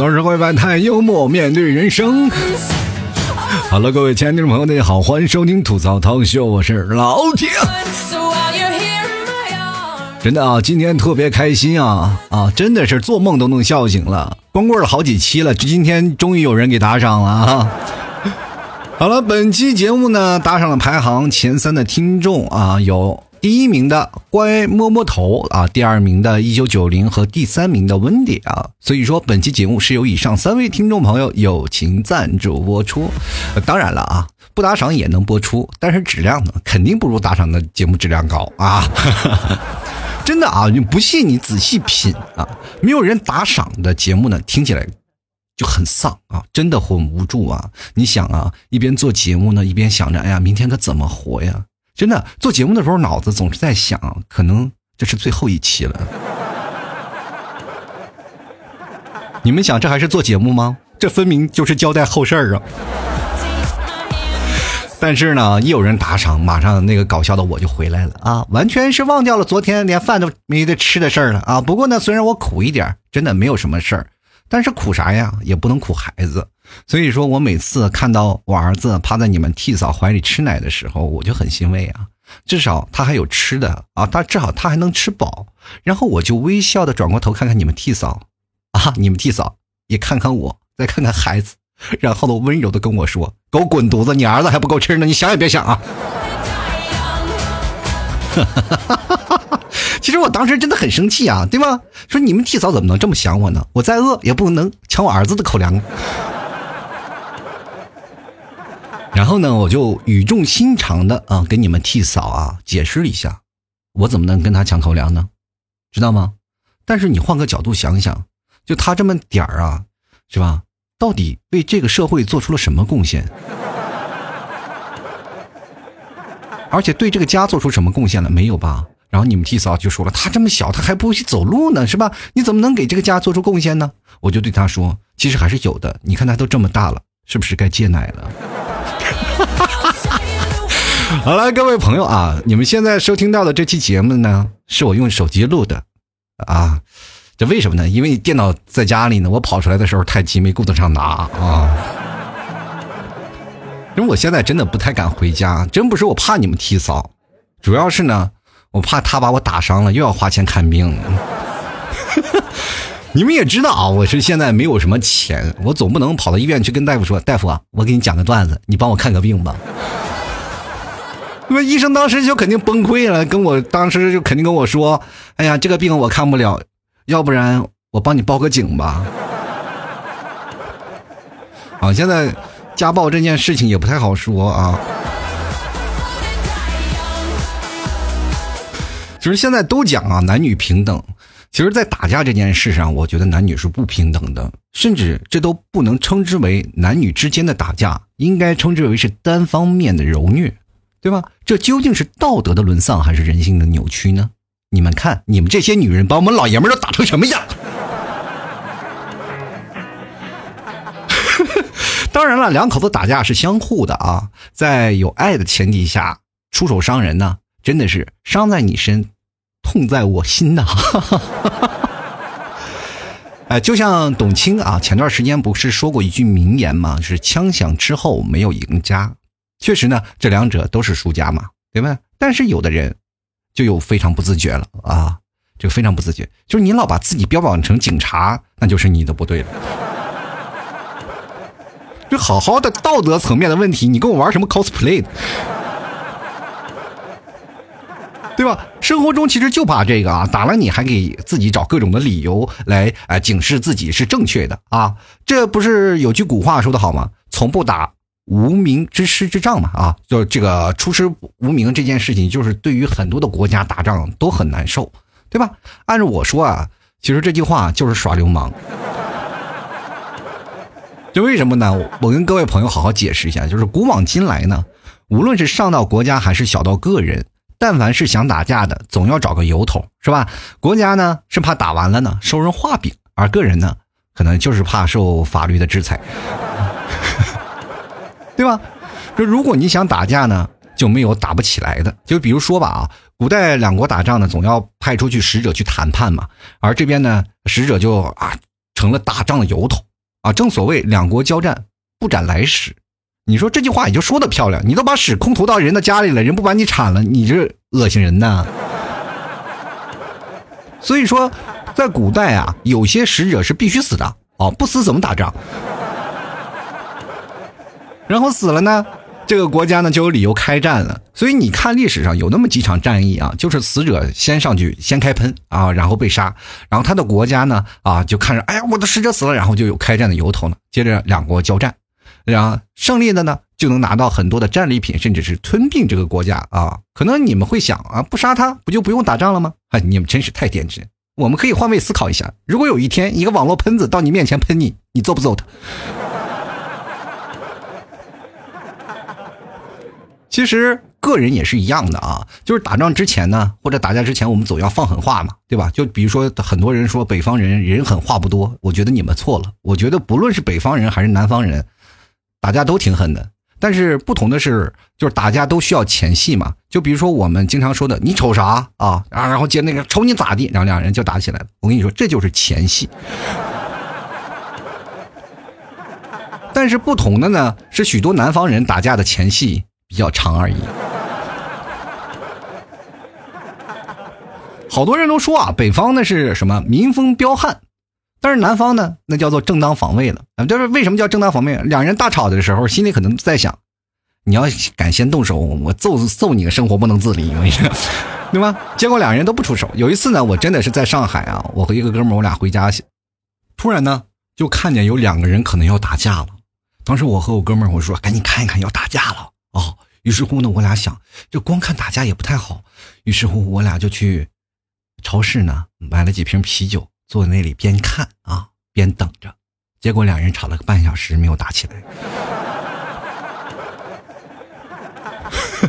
总是会百态，幽默面对人生。好了，各位亲爱的听众朋友，大家好，欢迎收听吐槽涛秀，我是老铁。真的啊，今天特别开心啊啊！真的是做梦都能笑醒了。光棍了好几期了，今天终于有人给打赏了啊！好了，本期节目呢，打赏了排行前三的听众啊，有第一名的乖摸摸头啊，第二名的一九九零和第三名的温迪啊。所以说，本期节目是由以上三位听众朋友友情赞助播出。当然了啊，不打赏也能播出，但是质量呢，肯定不如打赏的节目质量高啊。真的啊，你不信你仔细品啊，没有人打赏的节目呢，听起来就很丧啊，真的很无助啊。你想啊，一边做节目呢，一边想着，哎呀，明天可怎么活呀？真的，做节目的时候脑子总是在想，可能这是最后一期了。你们想，这还是做节目吗？这分明就是交代后事儿啊。但是呢，一有人打赏，马上那个搞笑的我就回来了啊，完全是忘掉了昨天连饭都没得吃的事儿了啊。不过呢，虽然我苦一点，真的没有什么事儿，但是苦啥呀？也不能苦孩子。所以说我每次看到我儿子趴在你们替嫂怀里吃奶的时候，我就很欣慰啊，至少他还有吃的啊，他至少他还能吃饱。然后我就微笑的转过头看看你们替嫂，啊，你们替嫂也看看我，再看看孩子。然后呢，温柔的跟我说：“给我滚犊子！你儿子还不够吃呢，你想也别想啊！”哈哈哈哈哈其实我当时真的很生气啊，对吗？说你们替嫂怎么能这么想我呢？我再饿也不能抢我儿子的口粮。然后呢，我就语重心长的啊，跟你们替嫂啊解释一下，我怎么能跟他抢口粮呢？知道吗？但是你换个角度想想，就他这么点儿啊，是吧？到底为这个社会做出了什么贡献？而且对这个家做出什么贡献了没有吧？然后你们替嫂就说了，他这么小，他还不会去走路呢，是吧？你怎么能给这个家做出贡献呢？我就对他说，其实还是有的。你看他都这么大了，是不是该戒奶了？好了，各位朋友啊，你们现在收听到的这期节目呢，是我用手机录的，啊。这为什么呢？因为电脑在家里呢，我跑出来的时候太急，没顾得上拿啊。因为我现在真的不太敢回家，真不是我怕你们替嫂，主要是呢，我怕他把我打伤了，又要花钱看病。你们也知道啊，我是现在没有什么钱，我总不能跑到医院去跟大夫说：“大夫啊，我给你讲个段子，你帮我看个病吧。”那么医生当时就肯定崩溃了，跟我当时就肯定跟我说：“哎呀，这个病我看不了。”要不然我帮你报个警吧。啊，现在家暴这件事情也不太好说啊。其实现在都讲啊，男女平等。其实，在打架这件事上，我觉得男女是不平等的，甚至这都不能称之为男女之间的打架，应该称之为是单方面的柔虐，对吧？这究竟是道德的沦丧，还是人性的扭曲呢？你们看，你们这些女人把我们老爷们都打成什么样？当然了，两口子打架是相互的啊，在有爱的前提下出手伤人呢，真的是伤在你身，痛在我心呐！哎，就像董卿啊，前段时间不是说过一句名言吗？是枪响之后没有赢家。确实呢，这两者都是输家嘛，对吧？但是有的人。就有非常不自觉了啊！就非常不自觉，就是你老把自己标榜成警察，那就是你的不对了。就好好的道德层面的问题，你跟我玩什么 cosplay？对吧？生活中其实就怕这个啊，打了你还给自己找各种的理由来哎警示自己是正确的啊！这不是有句古话说的好吗？从不打。无名之师之仗嘛，啊，就这个出师无名这件事情，就是对于很多的国家打仗都很难受，对吧？按照我说啊，其实这句话就是耍流氓。就为什么呢？我跟各位朋友好好解释一下，就是古往今来呢，无论是上到国家还是小到个人，但凡是想打架的，总要找个由头，是吧？国家呢是怕打完了呢收人画饼，而个人呢，可能就是怕受法律的制裁。对吧？说如果你想打架呢，就没有打不起来的。就比如说吧啊，古代两国打仗呢，总要派出去使者去谈判嘛。而这边呢，使者就啊成了打仗的由头啊，正所谓两国交战，不斩来使。你说这句话也就说的漂亮，你都把屎空投到人的家里了，人不把你铲了，你这恶心人呐！所以说，在古代啊，有些使者是必须死的哦，不死怎么打仗？然后死了呢，这个国家呢就有理由开战了。所以你看历史上有那么几场战役啊，就是死者先上去先开喷啊，然后被杀，然后他的国家呢啊就看着，哎呀，我的使者死了，然后就有开战的由头了。接着两国交战。然后胜利的呢，就能拿到很多的战利品，甚至是吞并这个国家啊！可能你们会想啊，不杀他不就不用打仗了吗？哎，你们真是太天真！我们可以换位思考一下，如果有一天一个网络喷子到你面前喷你，你揍不揍他？其实个人也是一样的啊，就是打仗之前呢，或者打架之前，我们总要放狠话嘛，对吧？就比如说很多人说北方人人狠话不多，我觉得你们错了。我觉得不论是北方人还是南方人。打架都挺狠的，但是不同的是，就是打架都需要前戏嘛。就比如说我们经常说的“你瞅啥啊”，啊，然后接那个“瞅你咋地”，然后两人就打起来了。我跟你说，这就是前戏。但是不同的呢，是许多南方人打架的前戏比较长而已。好多人都说啊，北方那是什么民风彪悍。但是南方呢，那叫做正当防卫了！就是为什么叫正当防卫？两人大吵的时候，心里可能在想：你要敢先动手，我揍揍你个生活不能自理，我跟你说，对吧？结果两人都不出手。有一次呢，我真的是在上海啊，我和一个哥们儿，我俩回家去，突然呢，就看见有两个人可能要打架了。当时我和我哥们儿我说：“赶紧看一看，要打架了哦。”于是乎呢，我俩想，这光看打架也不太好。于是乎，我俩就去超市呢买了几瓶啤酒。坐在那里边看啊边等着，结果两人吵了个半小时没有打起来，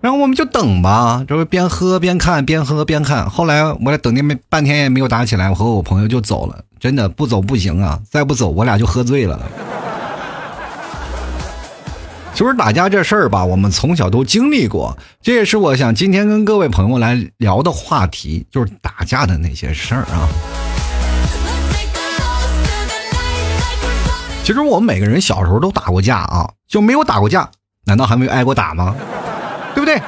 然后我们就等吧，这不边喝边看边喝边看。后来我俩等那没半天也没有打起来，我和我朋友就走了。真的不走不行啊，再不走我俩就喝醉了。就是打架这事儿吧，我们从小都经历过，这也是我想今天跟各位朋友来聊的话题，就是打架的那些事儿啊。其实我们每个人小时候都打过架啊，就没有打过架，难道还没有挨过打吗？对不对？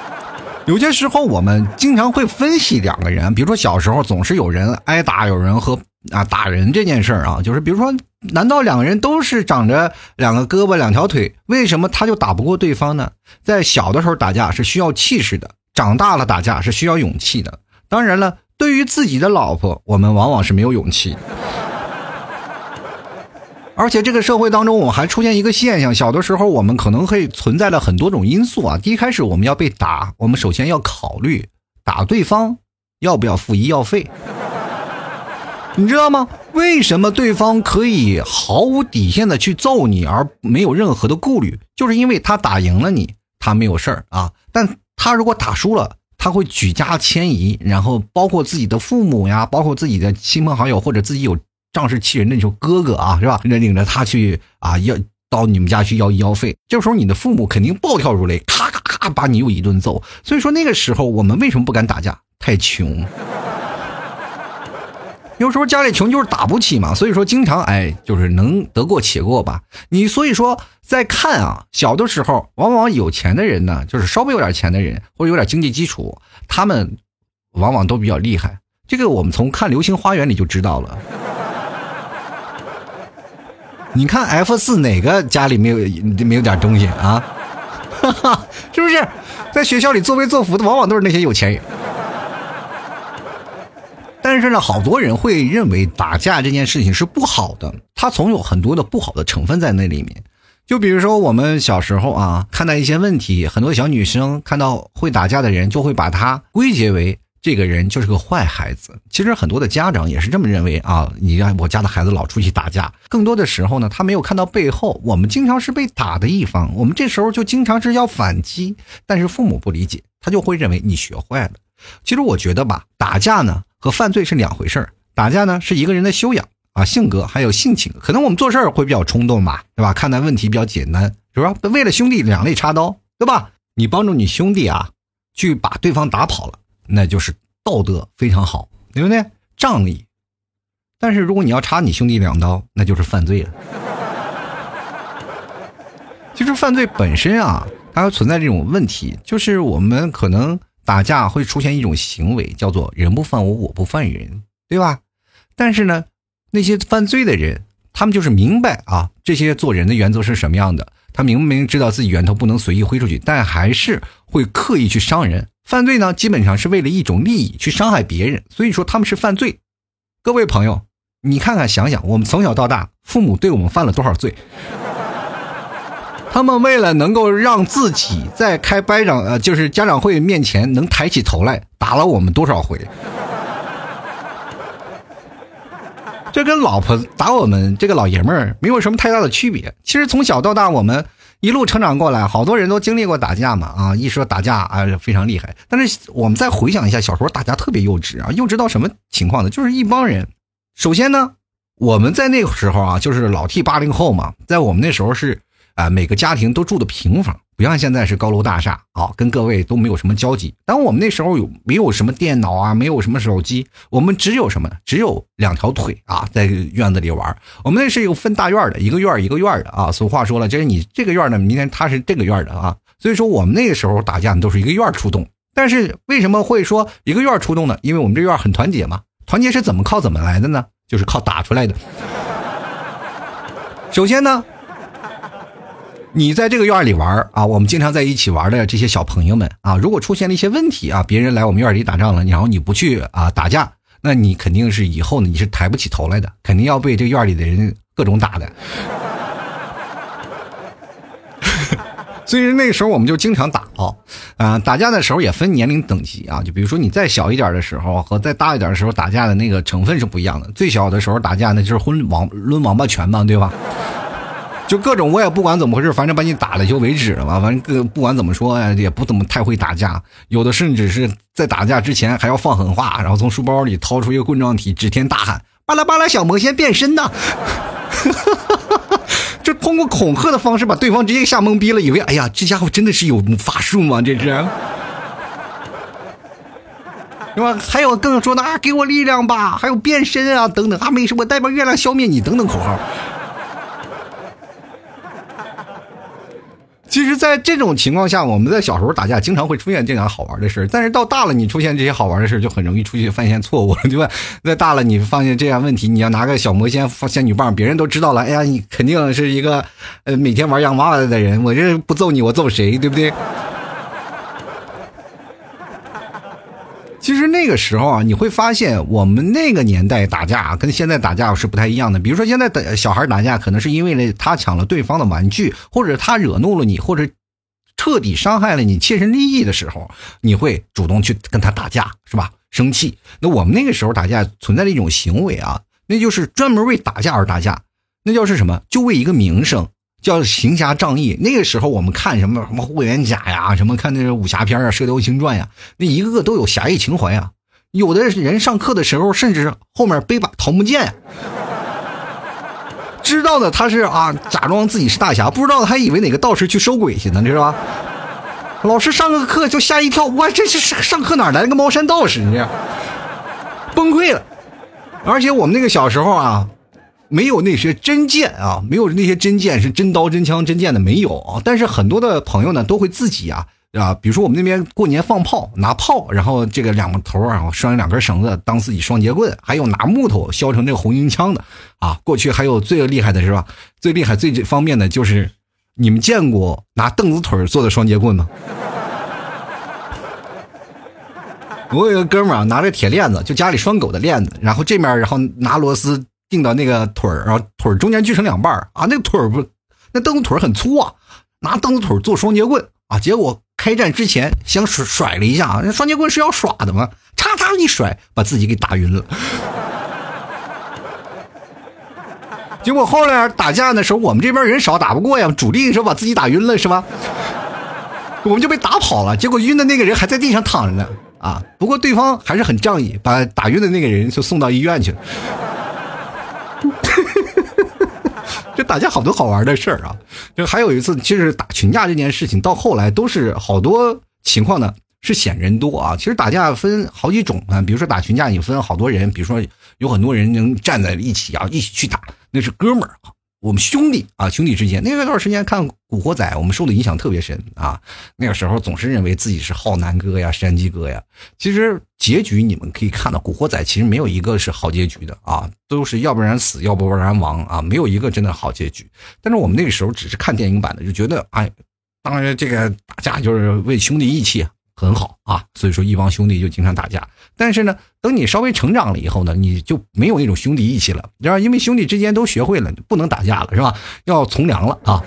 有些时候我们经常会分析两个人，比如说小时候总是有人挨打，有人和啊打人这件事儿啊，就是比如说，难道两个人都是长着两个胳膊两条腿，为什么他就打不过对方呢？在小的时候打架是需要气势的，长大了打架是需要勇气的。当然了，对于自己的老婆，我们往往是没有勇气。而且这个社会当中，我们还出现一个现象：小的时候，我们可能会存在了很多种因素啊。第一开始，我们要被打，我们首先要考虑打对方要不要付医药费。你知道吗？为什么对方可以毫无底线的去揍你，而没有任何的顾虑？就是因为他打赢了你，他没有事儿啊。但他如果打输了，他会举家迁移，然后包括自己的父母呀，包括自己的亲朋好友，或者自己有。仗势欺人的那种哥哥啊，是吧？领领着他去啊，要到你们家去要医药费。这时候你的父母肯定暴跳如雷，咔咔咔把你又一顿揍。所以说那个时候我们为什么不敢打架？太穷。有时候家里穷就是打不起嘛。所以说经常哎，就是能得过且过吧。你所以说在看啊，小的时候往往有钱的人呢，就是稍微有点钱的人或者有点经济基础，他们往往都比较厉害。这个我们从看《流星花园》里就知道了。你看 F 四哪个家里没有没有点东西啊？哈哈，是不是？在学校里作威作福的往往都是那些有钱人。但是呢，好多人会认为打架这件事情是不好的，它总有很多的不好的成分在那里面。就比如说我们小时候啊，看到一些问题，很多小女生看到会打架的人，就会把它归结为。这个人就是个坏孩子。其实很多的家长也是这么认为啊。你让我家的孩子老出去打架，更多的时候呢，他没有看到背后，我们经常是被打的一方，我们这时候就经常是要反击，但是父母不理解，他就会认为你学坏了。其实我觉得吧，打架呢和犯罪是两回事儿。打架呢是一个人的修养啊、性格还有性情，可能我们做事儿会比较冲动吧，对吧？看待问题比较简单，是吧？为了兄弟两肋插刀，对吧？你帮助你兄弟啊，去把对方打跑了。那就是道德非常好，对不对？仗义。但是如果你要插你兄弟两刀，那就是犯罪了。其实犯罪本身啊，它存在这种问题，就是我们可能打架会出现一种行为，叫做“人不犯我，我不犯人”，对吧？但是呢，那些犯罪的人，他们就是明白啊，这些做人的原则是什么样的。他明明知道自己源头不能随意挥出去，但还是会刻意去伤人。犯罪呢，基本上是为了一种利益去伤害别人，所以说他们是犯罪。各位朋友，你看看想想，我们从小到大，父母对我们犯了多少罪？他们为了能够让自己在开班长呃，就是家长会面前能抬起头来，打了我们多少回？这跟老婆打我们这个老爷们儿没有什么太大的区别。其实从小到大，我们一路成长过来，好多人都经历过打架嘛。啊，一说打架啊，非常厉害。但是我们再回想一下，小时候打架特别幼稚啊，幼稚到什么情况呢？就是一帮人。首先呢，我们在那个时候啊，就是老 T 八零后嘛，在我们那时候是啊，每个家庭都住的平房。不像现在是高楼大厦啊，跟各位都没有什么交集。但我们那时候有没有什么电脑啊，没有什么手机，我们只有什么？只有两条腿啊，在院子里玩。我们那是有分大院的，一个院一个院的啊。俗话说了，就是你这个院的，明天他是这个院的啊。所以说我们那个时候打架都是一个院出动。但是为什么会说一个院出动呢？因为我们这院很团结嘛。团结是怎么靠怎么来的呢？就是靠打出来的。首先呢。你在这个院里玩啊，我们经常在一起玩的这些小朋友们啊，如果出现了一些问题啊，别人来我们院里打仗了，然后你不去啊打架，那你肯定是以后呢你是抬不起头来的，肯定要被这院里的人各种打的。所以那时候我们就经常打啊，啊打架的时候也分年龄等级啊，就比如说你再小一点的时候和再大一点的时候打架的那个成分是不一样的。最小的时候打架那就是混王抡王八拳嘛，对吧？就各种我也不管怎么回事，反正把你打了就为止了嘛。反正各不管怎么说，也不怎么太会打架。有的甚至是在打架之前还要放狠话，然后从书包里掏出一个棍状体，指天大喊：“巴拉巴拉小魔仙变身呐！” 就通过恐吓的方式把对方直接吓懵逼了，以为哎呀，这家伙真的是有法术吗？这是，是吧？还有更说的啊，给我力量吧，还有变身啊等等啊，没事，我代表月亮消灭你等等口号。其实，在这种情况下，我们在小时候打架经常会出现这样好玩的事但是到大了，你出现这些好玩的事就很容易出去犯现错误，对吧？再大了，你发现这样问题，你要拿个小魔仙仙女棒，别人都知道了，哎呀，你肯定是一个呃每天玩洋娃娃的人，我这不揍你，我揍谁，对不对？其实那个时候啊，你会发现我们那个年代打架啊跟现在打架是不太一样的。比如说现在的小孩打架，可能是因为他抢了对方的玩具，或者他惹怒了你，或者彻底伤害了你切身利益的时候，你会主动去跟他打架，是吧？生气。那我们那个时候打架存在的一种行为啊，那就是专门为打架而打架，那叫是什么？就为一个名声。叫行侠仗义。那个时候我们看什么什么霍元甲呀，什么看那个武侠片啊，《射雕英雄传》呀，那一个个都有侠义情怀啊。有的人上课的时候，甚至后面背把桃木剑，知道的他是啊，假装自己是大侠；不知道的还以为哪个道士去收鬼去呢，你知道吧？老师上个课就吓一跳，哇，这是上课哪来了个茅山道士？你这崩溃了。而且我们那个小时候啊。没有那些真剑啊，没有那些真剑是真刀真枪真剑的没有啊。但是很多的朋友呢都会自己啊啊，比如说我们那边过年放炮，拿炮，然后这个两个头啊拴两根绳子当自己双节棍，还有拿木头削成这个红缨枪的啊。过去还有最厉害的是吧？最厉害最方便的就是你们见过拿凳子腿做的双节棍吗？我有个哥们儿，拿着铁链子，就家里拴狗的链子，然后这面然后拿螺丝。钉到那个腿儿，然后腿儿中间锯成两半儿啊！那腿儿不，那凳子腿儿很粗啊，拿凳子腿儿做双截棍啊！结果开战之前想甩甩了一下啊，那双截棍是要耍的吗？嚓嚓一甩，把自己给打晕了。结果后来打架的时候，我们这边人少，打不过呀，主力的时候把自己打晕了是吧？我们就被打跑了。结果晕的那个人还在地上躺着呢啊！不过对方还是很仗义，把打晕的那个人就送到医院去了。这打架好多好玩的事儿啊！就还有一次，其实打群架这件事情，到后来都是好多情况呢，是显人多啊。其实打架分好几种啊，比如说打群架，你分好多人，比如说有很多人能站在一起啊，一起去打，那是哥们儿啊。我们兄弟啊，兄弟之间，那个段时间看《古惑仔》，我们受的影响特别深啊。那个时候总是认为自己是浩南哥呀、山鸡哥呀。其实结局你们可以看到，《古惑仔》其实没有一个是好结局的啊，都是要不然死，要不然亡啊，没有一个真的好结局。但是我们那个时候只是看电影版的，就觉得哎，当然这个打架就是为兄弟义气。很好啊，所以说一帮兄弟就经常打架。但是呢，等你稍微成长了以后呢，你就没有那种兄弟义气了，然后因为兄弟之间都学会了不能打架了，是吧？要从良了啊。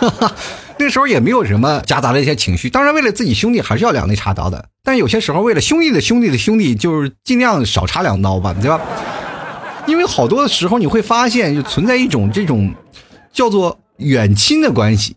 哈 哈那时候也没有什么夹杂的一些情绪，当然为了自己兄弟还是要两肋插刀的。但有些时候为了兄弟的兄弟的兄弟，就是尽量少插两刀吧，对吧？因为好多的时候你会发现，就存在一种这种叫做远亲的关系。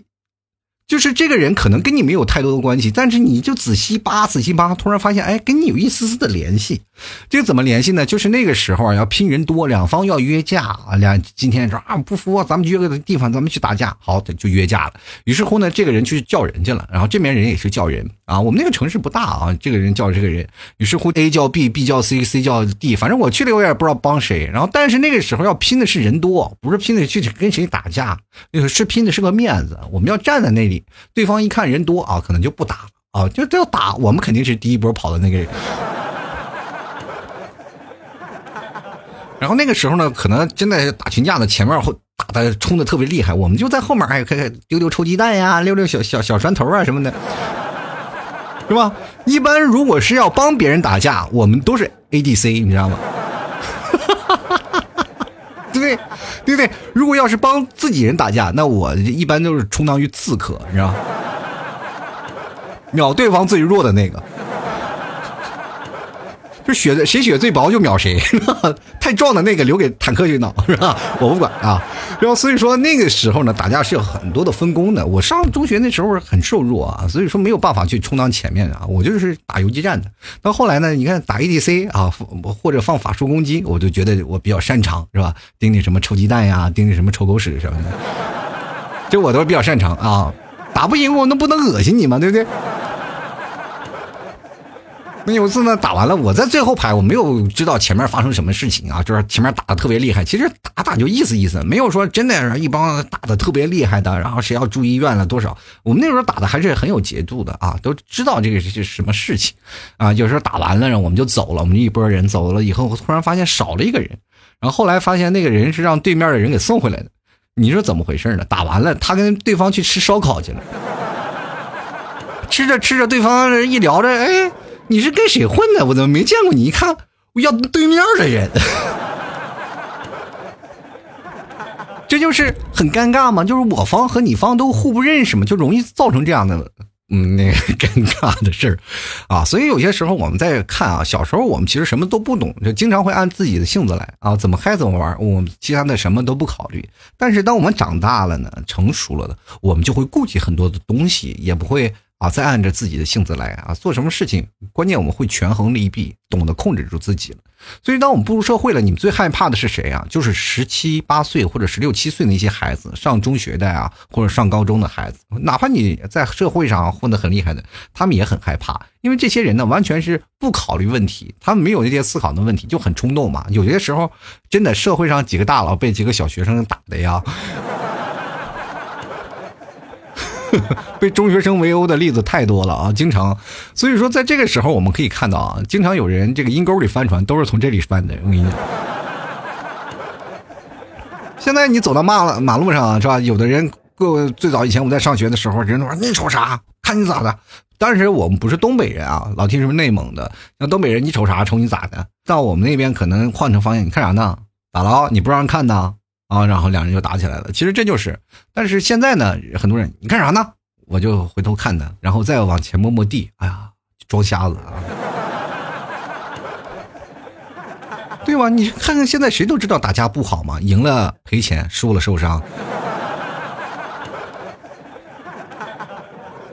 就是这个人可能跟你没有太多的关系，但是你就仔细扒，仔细扒，突然发现，哎，跟你有一丝丝的联系。这个怎么联系呢？就是那个时候啊，要拼人多，两方要约架啊。两今天说啊不服，咱们约个地方，咱们去打架。好，就约架了。于是乎呢，这个人去叫人去了，然后这边人也是叫人啊。我们那个城市不大啊，这个人叫这个人。于是乎，A 叫 B，B 叫 C，C 叫 D，反正我去了，我也不知道帮谁。然后，但是那个时候要拼的是人多，不是拼的去跟谁打架，那个是拼的是个面子。我们要站在那里，对方一看人多啊，可能就不打啊，就都要打。我们肯定是第一波跑的那个人。然后那个时候呢，可能真的打群架的前面会打的冲的特别厉害，我们就在后面还可以丢丢臭鸡蛋呀，溜溜小小小砖头啊什么的，是吧？一般如果是要帮别人打架，我们都是 ADC，你知道吗？对不对？对不对？如果要是帮自己人打架，那我一般都是充当于刺客，你知道吗？秒对方最弱的那个。就血的谁血最薄就秒谁，太壮的那个留给坦克去挠是吧？我不管啊。然后所以说那个时候呢，打架是有很多的分工的。我上中学那时候很瘦弱啊，所以说没有办法去充当前面啊，我就是打游击战的。到后来呢，你看打 ADC 啊，或者放法术攻击，我就觉得我比较擅长是吧？盯你什么臭鸡蛋呀，盯你什么臭狗屎什么的，这我都是比较擅长啊。打不赢我，那不能恶心你吗？对不对？那有一次呢，打完了，我在最后排，我没有知道前面发生什么事情啊，就是前面打的特别厉害。其实打打就意思意思，没有说真的一帮打的特别厉害的，然后谁要住医院了多少。我们那时候打的还是很有节度的啊，都知道这个是什么事情啊。有时候打完了，我们就走了，我们一波人走了以后，突然发现少了一个人，然后后来发现那个人是让对面的人给送回来的。你说怎么回事呢？打完了，他跟对方去吃烧烤去了，吃着吃着，对方一聊着，哎。你是跟谁混的？我怎么没见过你？一看，我要对面的人，这就是很尴尬嘛。就是我方和你方都互不认识嘛，就容易造成这样的嗯那个尴尬的事儿啊。所以有些时候我们在看啊，小时候我们其实什么都不懂，就经常会按自己的性子来啊，怎么嗨怎么玩，我们其他的什么都不考虑。但是当我们长大了呢，成熟了的，我们就会顾及很多的东西，也不会。啊，再按着自己的性子来啊，做什么事情，关键我们会权衡利弊，懂得控制住自己了。所以，当我们步入社会了，你们最害怕的是谁啊？就是十七八岁或者十六七岁的一些孩子，上中学的啊，或者上高中的孩子，哪怕你在社会上混得很厉害的，他们也很害怕，因为这些人呢，完全是不考虑问题，他们没有那些思考的问题，就很冲动嘛。有些时候，真的社会上几个大佬被几个小学生打的呀。被中学生围殴的例子太多了啊，经常，所以说在这个时候我们可以看到啊，经常有人这个阴沟里翻船，都是从这里翻的。我跟你讲，现在你走到马了马路上是吧？有的人过最早以前我们在上学的时候，人都说你瞅啥？看你咋的？当时我们不是东北人啊，老听什么内蒙的，那东北人你瞅啥？瞅你咋的？到我们那边可能换成方言，你看啥呢？咋了？你不让人看呢？啊，然后两人就打起来了。其实这就是，但是现在呢，很多人你干啥呢？我就回头看他，然后再往前摸摸地。哎呀，装瞎子啊！对吧？你看看现在谁都知道打架不好嘛，赢了赔钱，输了受伤。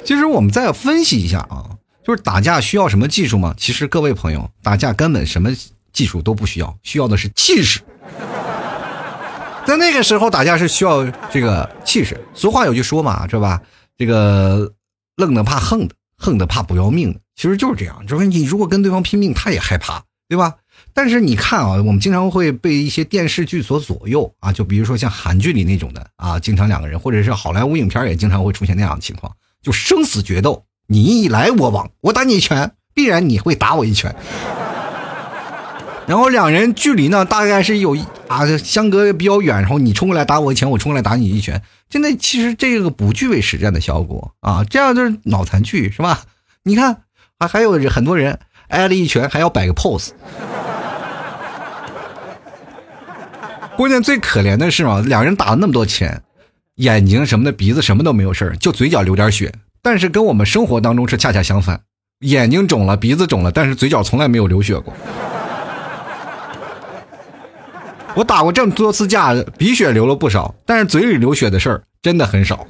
其实我们再分析一下啊，就是打架需要什么技术吗？其实各位朋友，打架根本什么技术都不需要，需要的是气势。在那个时候打架是需要这个气势。俗话有句说嘛，是吧？这个愣的怕横的横的怕不要命的，其实就是这样。就是你如果跟对方拼命，他也害怕，对吧？但是你看啊，我们经常会被一些电视剧所左右啊，就比如说像韩剧里那种的啊，经常两个人，或者是好莱坞影片也经常会出现那样的情况，就生死决斗，你一来我往，我打你一拳，必然你会打我一拳。然后两人距离呢，大概是有啊相隔比较远，然后你冲过来打我一拳，我冲过来打你一拳，真的其实这个不具备实战的效果啊，这样就是脑残剧是吧？你看啊，还有很多人挨了一拳还要摆个 pose。关键最可怜的是嘛，两人打了那么多钱，眼睛什么的、鼻子什么都没有事就嘴角流点血。但是跟我们生活当中是恰恰相反，眼睛肿了、鼻子肿了，但是嘴角从来没有流血过。我打过这么多次架，鼻血流了不少，但是嘴里流血的事儿真的很少。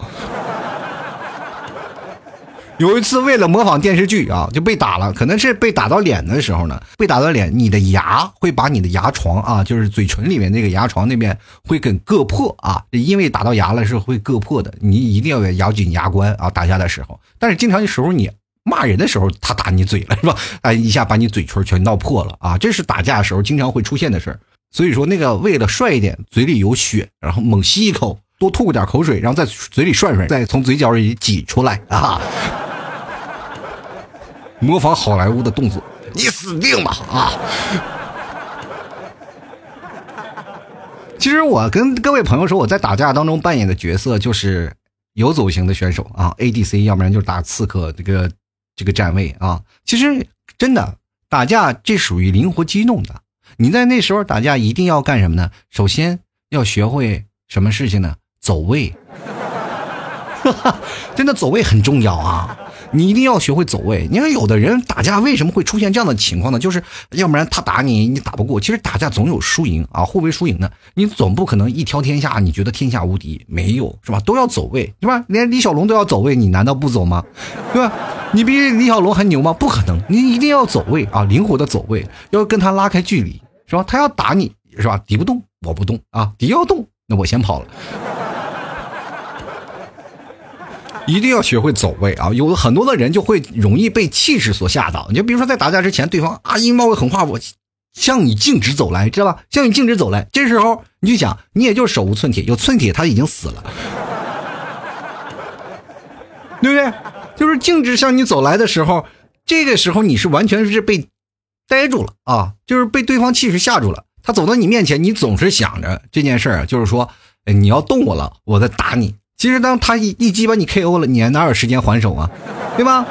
有一次为了模仿电视剧啊，就被打了，可能是被打到脸的时候呢，被打到脸，你的牙会把你的牙床啊，就是嘴唇里面那个牙床那边会给割破啊，因为打到牙了是会割破的，你一定要咬紧牙关啊，打架的时候。但是经常的时候你骂人的时候，他打你嘴了是吧？哎，一下把你嘴唇全闹破了啊，这是打架的时候经常会出现的事儿。所以说，那个为了帅一点，嘴里有血，然后猛吸一口，多吐点口水，然后在嘴里涮涮，再从嘴角里挤出来啊！模仿好莱坞的动作，你死定吧啊！其实我跟各位朋友说，我在打架当中扮演的角色就是游走型的选手啊，ADC，要不然就是打刺客这个这个站位啊。其实真的打架这属于灵活机动的。你在那时候打架一定要干什么呢？首先要学会什么事情呢？走位，真的走位很重要啊！你一定要学会走位。你看有的人打架为什么会出现这样的情况呢？就是要不然他打你，你打不过。其实打架总有输赢啊，互为输赢的。你总不可能一挑天下，你觉得天下无敌？没有是吧？都要走位是吧？连李小龙都要走位，你难道不走吗？对吧？你比李小龙还牛吗？不可能，你一定要走位啊，灵活的走位，要跟他拉开距离。是吧？他要打你，是吧？敌不动，我不动啊！敌要动，那我先跑了。一定要学会走位啊！有很多的人就会容易被气势所吓到。你就比如说在打架之前，对方啊一冒个狠话，我向你径直走来，知道吧？向你径直走来，这时候你就想，你也就手无寸铁，有寸铁他已经死了，对不对？就是径直向你走来的时候，这个时候你是完全是被。呆住了啊，就是被对方气势吓住了。他走到你面前，你总是想着这件事儿，就是说，你要动我了，我再打你。其实当他一一击把你 KO 了，你还哪有时间还手啊？对吧？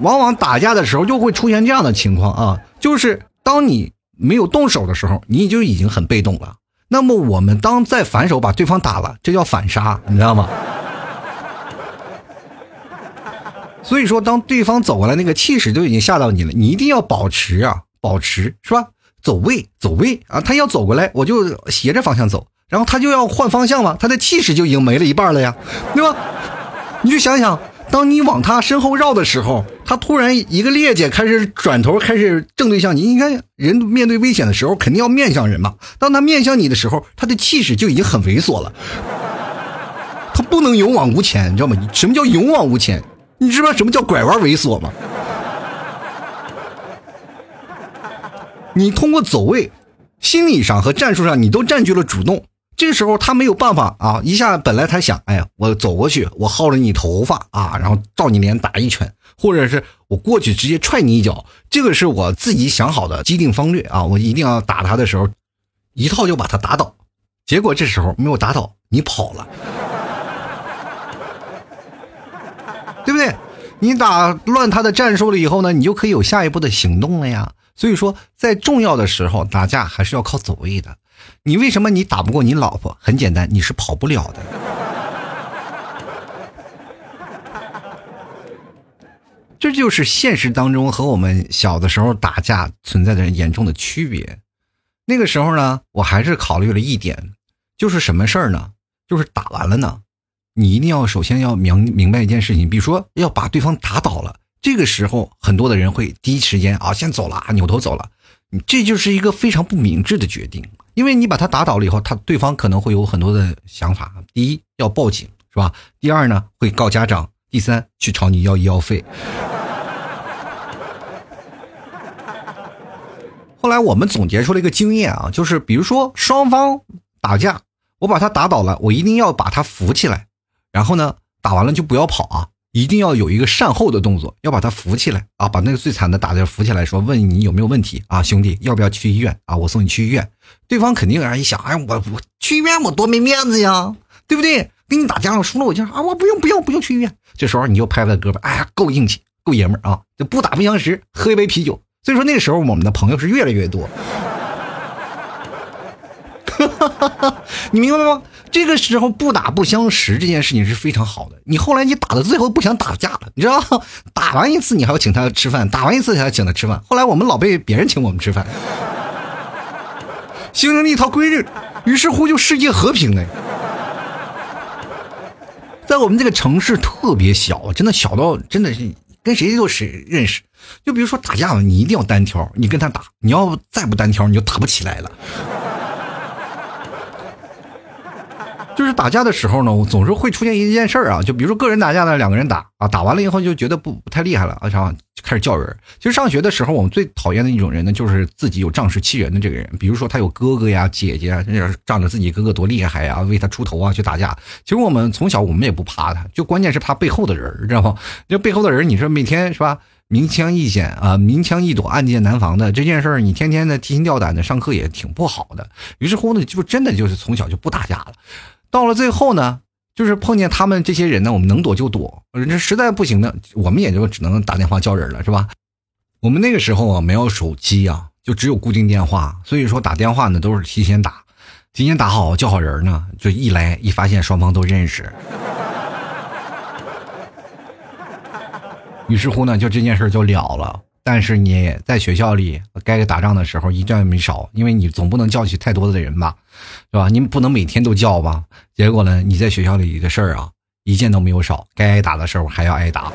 往往打架的时候就会出现这样的情况啊，就是当你没有动手的时候，你就已经很被动了。那么我们当再反手把对方打了，这叫反杀，你知道吗？所以说，当对方走过来，那个气势都已经吓到你了，你一定要保持啊，保持是吧？走位，走位啊！他要走过来，我就斜着方向走，然后他就要换方向嘛，他的气势就已经没了一半了呀，对吧？你就想想，当你往他身后绕的时候，他突然一个趔趄，开始转头，开始正对向你。应该，人面对危险的时候，肯定要面向人嘛。当他面向你的时候，他的气势就已经很猥琐了，他不能勇往无前，你知道吗？什么叫勇往无前？你知道什么叫拐弯猥琐吗？你通过走位，心理上和战术上你都占据了主动。这时候他没有办法啊，一下本来他想，哎呀，我走过去，我薅了你头发啊，然后照你脸打一拳，或者是我过去直接踹你一脚，这个是我自己想好的既定方略啊，我一定要打他的时候，一套就把他打倒。结果这时候没有打倒，你跑了。对不对？你打乱他的战术了以后呢，你就可以有下一步的行动了呀。所以说，在重要的时候打架还是要靠走位的。你为什么你打不过你老婆？很简单，你是跑不了的。这就是现实当中和我们小的时候打架存在的严重的区别。那个时候呢，我还是考虑了一点，就是什么事儿呢？就是打完了呢。你一定要首先要明明白一件事情，比如说要把对方打倒了，这个时候很多的人会第一时间啊先走了啊，扭头走了，这就是一个非常不明智的决定，因为你把他打倒了以后，他对方可能会有很多的想法，第一要报警是吧？第二呢会告家长，第三去朝你要医药费。后来我们总结出了一个经验啊，就是比如说双方打架，我把他打倒了，我一定要把他扶起来，然后呢，打完了就不要跑啊，一定要有一个善后的动作，要把他扶起来啊，把那个最惨的打的扶起来，说问你有没有问题啊，兄弟，要不要去医院啊？我送你去医院。对方肯定啊一想，哎，我我去医院我多没面子呀，对不对？跟你打架了输了我就啊，我不用不用不用去医院。这时候你就拍拍胳膊，哎呀，够硬气，够爷们儿啊，就不打不相识，喝一杯啤酒。所以说那个时候我们的朋友是越来越多，你明白吗？这个时候不打不相识这件事情是非常好的。你后来你打到最后不想打架了，你知道？打完一次你还要请他吃饭，打完一次还要请他吃饭。后来我们老被别人请我们吃饭，形成了一套规律，于是乎就世界和平了。在我们这个城市特别小，真的小到真的是。跟谁都谁认识，就比如说打架了，你一定要单挑，你跟他打，你要再不单挑，你就打不起来了。就是打架的时候呢，我总是会出现一件事儿啊，就比如说个人打架呢，两个人打啊，打完了以后就觉得不不太厉害了啊，然后就开始叫人。其实上学的时候，我们最讨厌的一种人呢，就是自己有仗势欺人的这个人。比如说他有哥哥呀、姐姐啊，仗着自己哥哥多厉害呀，为他出头啊去打架。其实我们从小我们也不怕他，就关键是怕背后的人，知道吗？这背后的人，你说每天是吧，明枪易险啊，明枪易躲，暗箭难防的这件事儿，你天天的提心吊胆的，上课也挺不好的。于是乎呢，就真的就是从小就不打架了。到了最后呢，就是碰见他们这些人呢，我们能躲就躲，这实在不行呢，我们也就只能打电话叫人了，是吧？我们那个时候啊，没有手机啊，就只有固定电话，所以说打电话呢都是提前打，提前打好叫好人呢，就一来一发现双方都认识，于是乎呢，就这件事就了了。但是你在学校里该打仗的时候一仗也没少，因为你总不能叫起太多的人吧，是吧？你不能每天都叫吧？结果呢，你在学校里的事儿啊，一件都没有少，该挨打的时候还要挨打。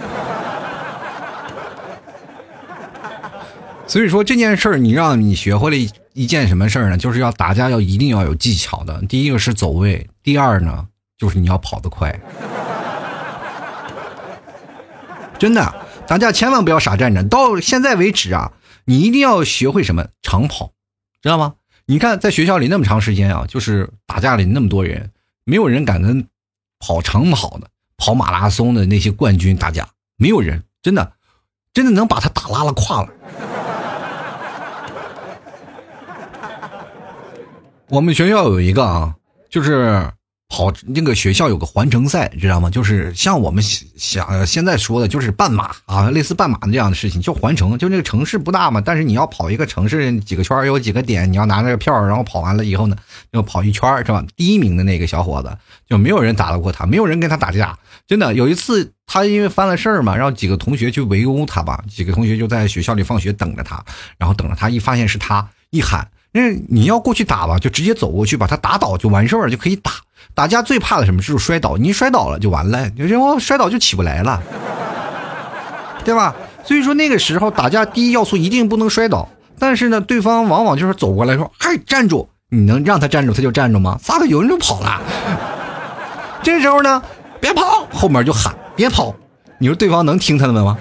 所以说这件事儿，你让你学会了一件什么事儿呢？就是要打架要一定要有技巧的。第一个是走位，第二呢就是你要跑得快，真的。打架千万不要傻站着。到现在为止啊，你一定要学会什么长跑，知道吗？你看，在学校里那么长时间啊，就是打架里那么多人，没有人敢跟跑长跑的、跑马拉松的那些冠军打架，没有人真的，真的能把他打拉了胯了。我们学校有一个啊，就是。跑那个学校有个环城赛，知道吗？就是像我们想现在说的，就是半马啊，类似半马这样的事情，就环城。就那个城市不大嘛，但是你要跑一个城市几个圈，有几个点，你要拿那个票，然后跑完了以后呢，要跑一圈，是吧？第一名的那个小伙子就没有人打得过他，没有人跟他打架。真的有一次，他因为犯了事儿嘛，然后几个同学去围殴他吧，几个同学就在学校里放学等着他，然后等着他，一发现是他，一喊，那你要过去打吧，就直接走过去把他打倒就完事儿了，就可以打。打架最怕的什么？就是摔倒。你摔倒了就完了，就我摔倒就起不来了，对吧？所以说那个时候打架第一要素一定不能摔倒。但是呢，对方往往就是走过来说：“嗨，站住！”你能让他站住他就站住吗？撒个有人就跑了。这时候呢，别跑，后面就喊别跑。你说对方能听他的吗？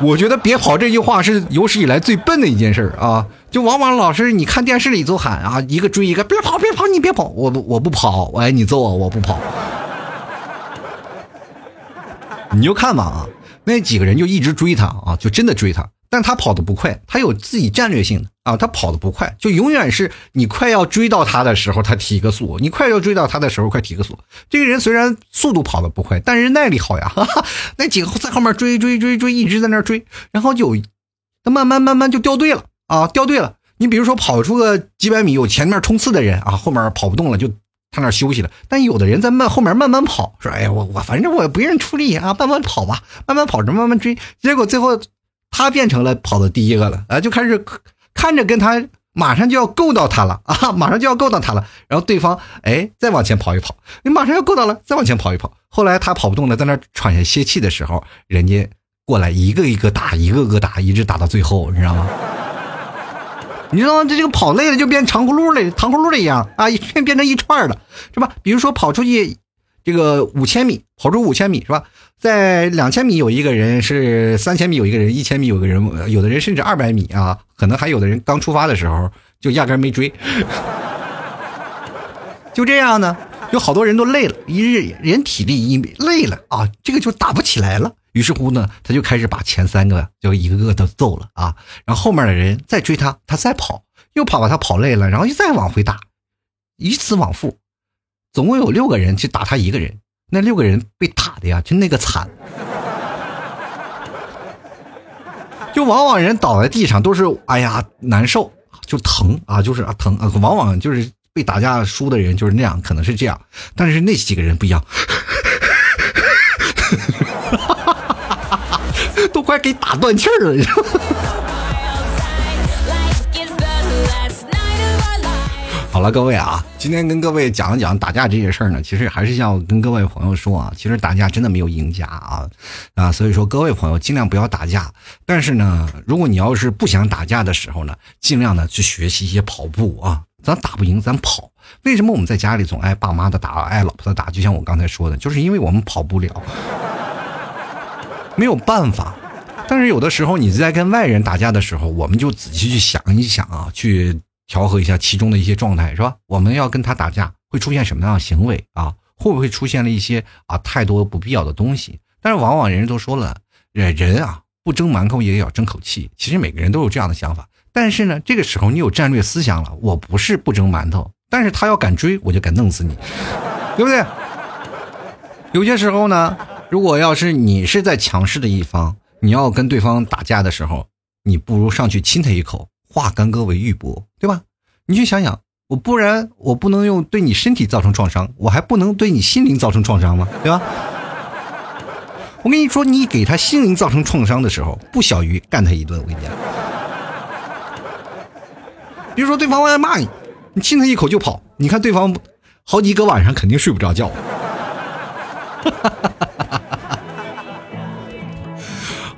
我觉得别跑这句话是有史以来最笨的一件事儿啊。就往往老师，你看电视里都喊啊，一个追一个，别跑别跑，你别跑，我不我不跑，我挨你揍我，我不跑。你就看吧啊，那几个人就一直追他啊，就真的追他，但他跑的不快，他有自己战略性的啊，他跑的不快，就永远是你快要追到他的时候，他提个速；你快要追到他的时候，快提个速。这个人虽然速度跑的不快，但是耐力好呀，哈 哈那几个在后面追追追追，一直在那追，然后就他慢慢慢慢就掉队了。啊，掉队了！你比如说跑出个几百米，有前面冲刺的人啊，后面跑不动了，就他那休息了。但有的人在慢后面慢慢跑，说：“哎呀，我我反正我不愿意出力啊，慢慢跑吧，慢慢跑着慢慢追。”结果最后他变成了跑的第一个了啊，就开始看着跟他马上就要够到他了啊，马上就要够到他了。然后对方哎再往前跑一跑，你马上要够到了，再往前跑一跑。后来他跑不动了，在那喘下歇气的时候，人家过来一个一个打，一个个打，一直打到最后，你知道吗？你知道吗？这这个跑累了就变长葫芦了，糖葫芦了一样啊，变变成一串了，是吧？比如说跑出去这个五千米跑出五千米是吧？在两千米有一个人，是三千米有一个人，一千米有个人，有的人甚至二百米啊，可能还有的人刚出发的时候就压根没追。就这样呢，有好多人都累了，一日人体力一累了啊，这个就打不起来了。于是乎呢，他就开始把前三个就一个个都揍了啊，然后后面的人再追他，他再跑，又跑把他跑累了，然后又再往回打，以此往复，总共有六个人去打他一个人，那六个人被打的呀，就那个惨，就往往人倒在地上都是哎呀难受，就疼啊，就是啊疼啊，往往就是被打架输的人就是那样，可能是这样，但是那几个人不一样。都快给打断气儿了！你知道 好了，各位啊，今天跟各位讲一讲打架这些事儿呢，其实还是要跟各位朋友说啊，其实打架真的没有赢家啊啊，所以说各位朋友尽量不要打架。但是呢，如果你要是不想打架的时候呢，尽量呢去学习一些跑步啊，咱打不赢咱跑。为什么我们在家里总爱爸妈的打，爱老婆的打？就像我刚才说的，就是因为我们跑不了。没有办法，但是有的时候你在跟外人打架的时候，我们就仔细去想一想啊，去调和一下其中的一些状态，是吧？我们要跟他打架，会出现什么样的行为啊？会不会出现了一些啊太多不必要的东西？但是往往人家都说了，人人啊不争馒头也要争口气。其实每个人都有这样的想法，但是呢，这个时候你有战略思想了，我不是不争馒头，但是他要敢追，我就敢弄死你，对不对？有些时候呢。如果要是你是在强势的一方，你要跟对方打架的时候，你不如上去亲他一口，化干戈为玉帛，对吧？你去想想，我不然我不能用对你身体造成创伤，我还不能对你心灵造成创伤吗？对吧？我跟你说，你给他心灵造成创伤的时候，不小于干他一顿。我跟你讲，比如说对方在骂你，你亲他一口就跑，你看对方好几个晚上肯定睡不着觉。哈哈哈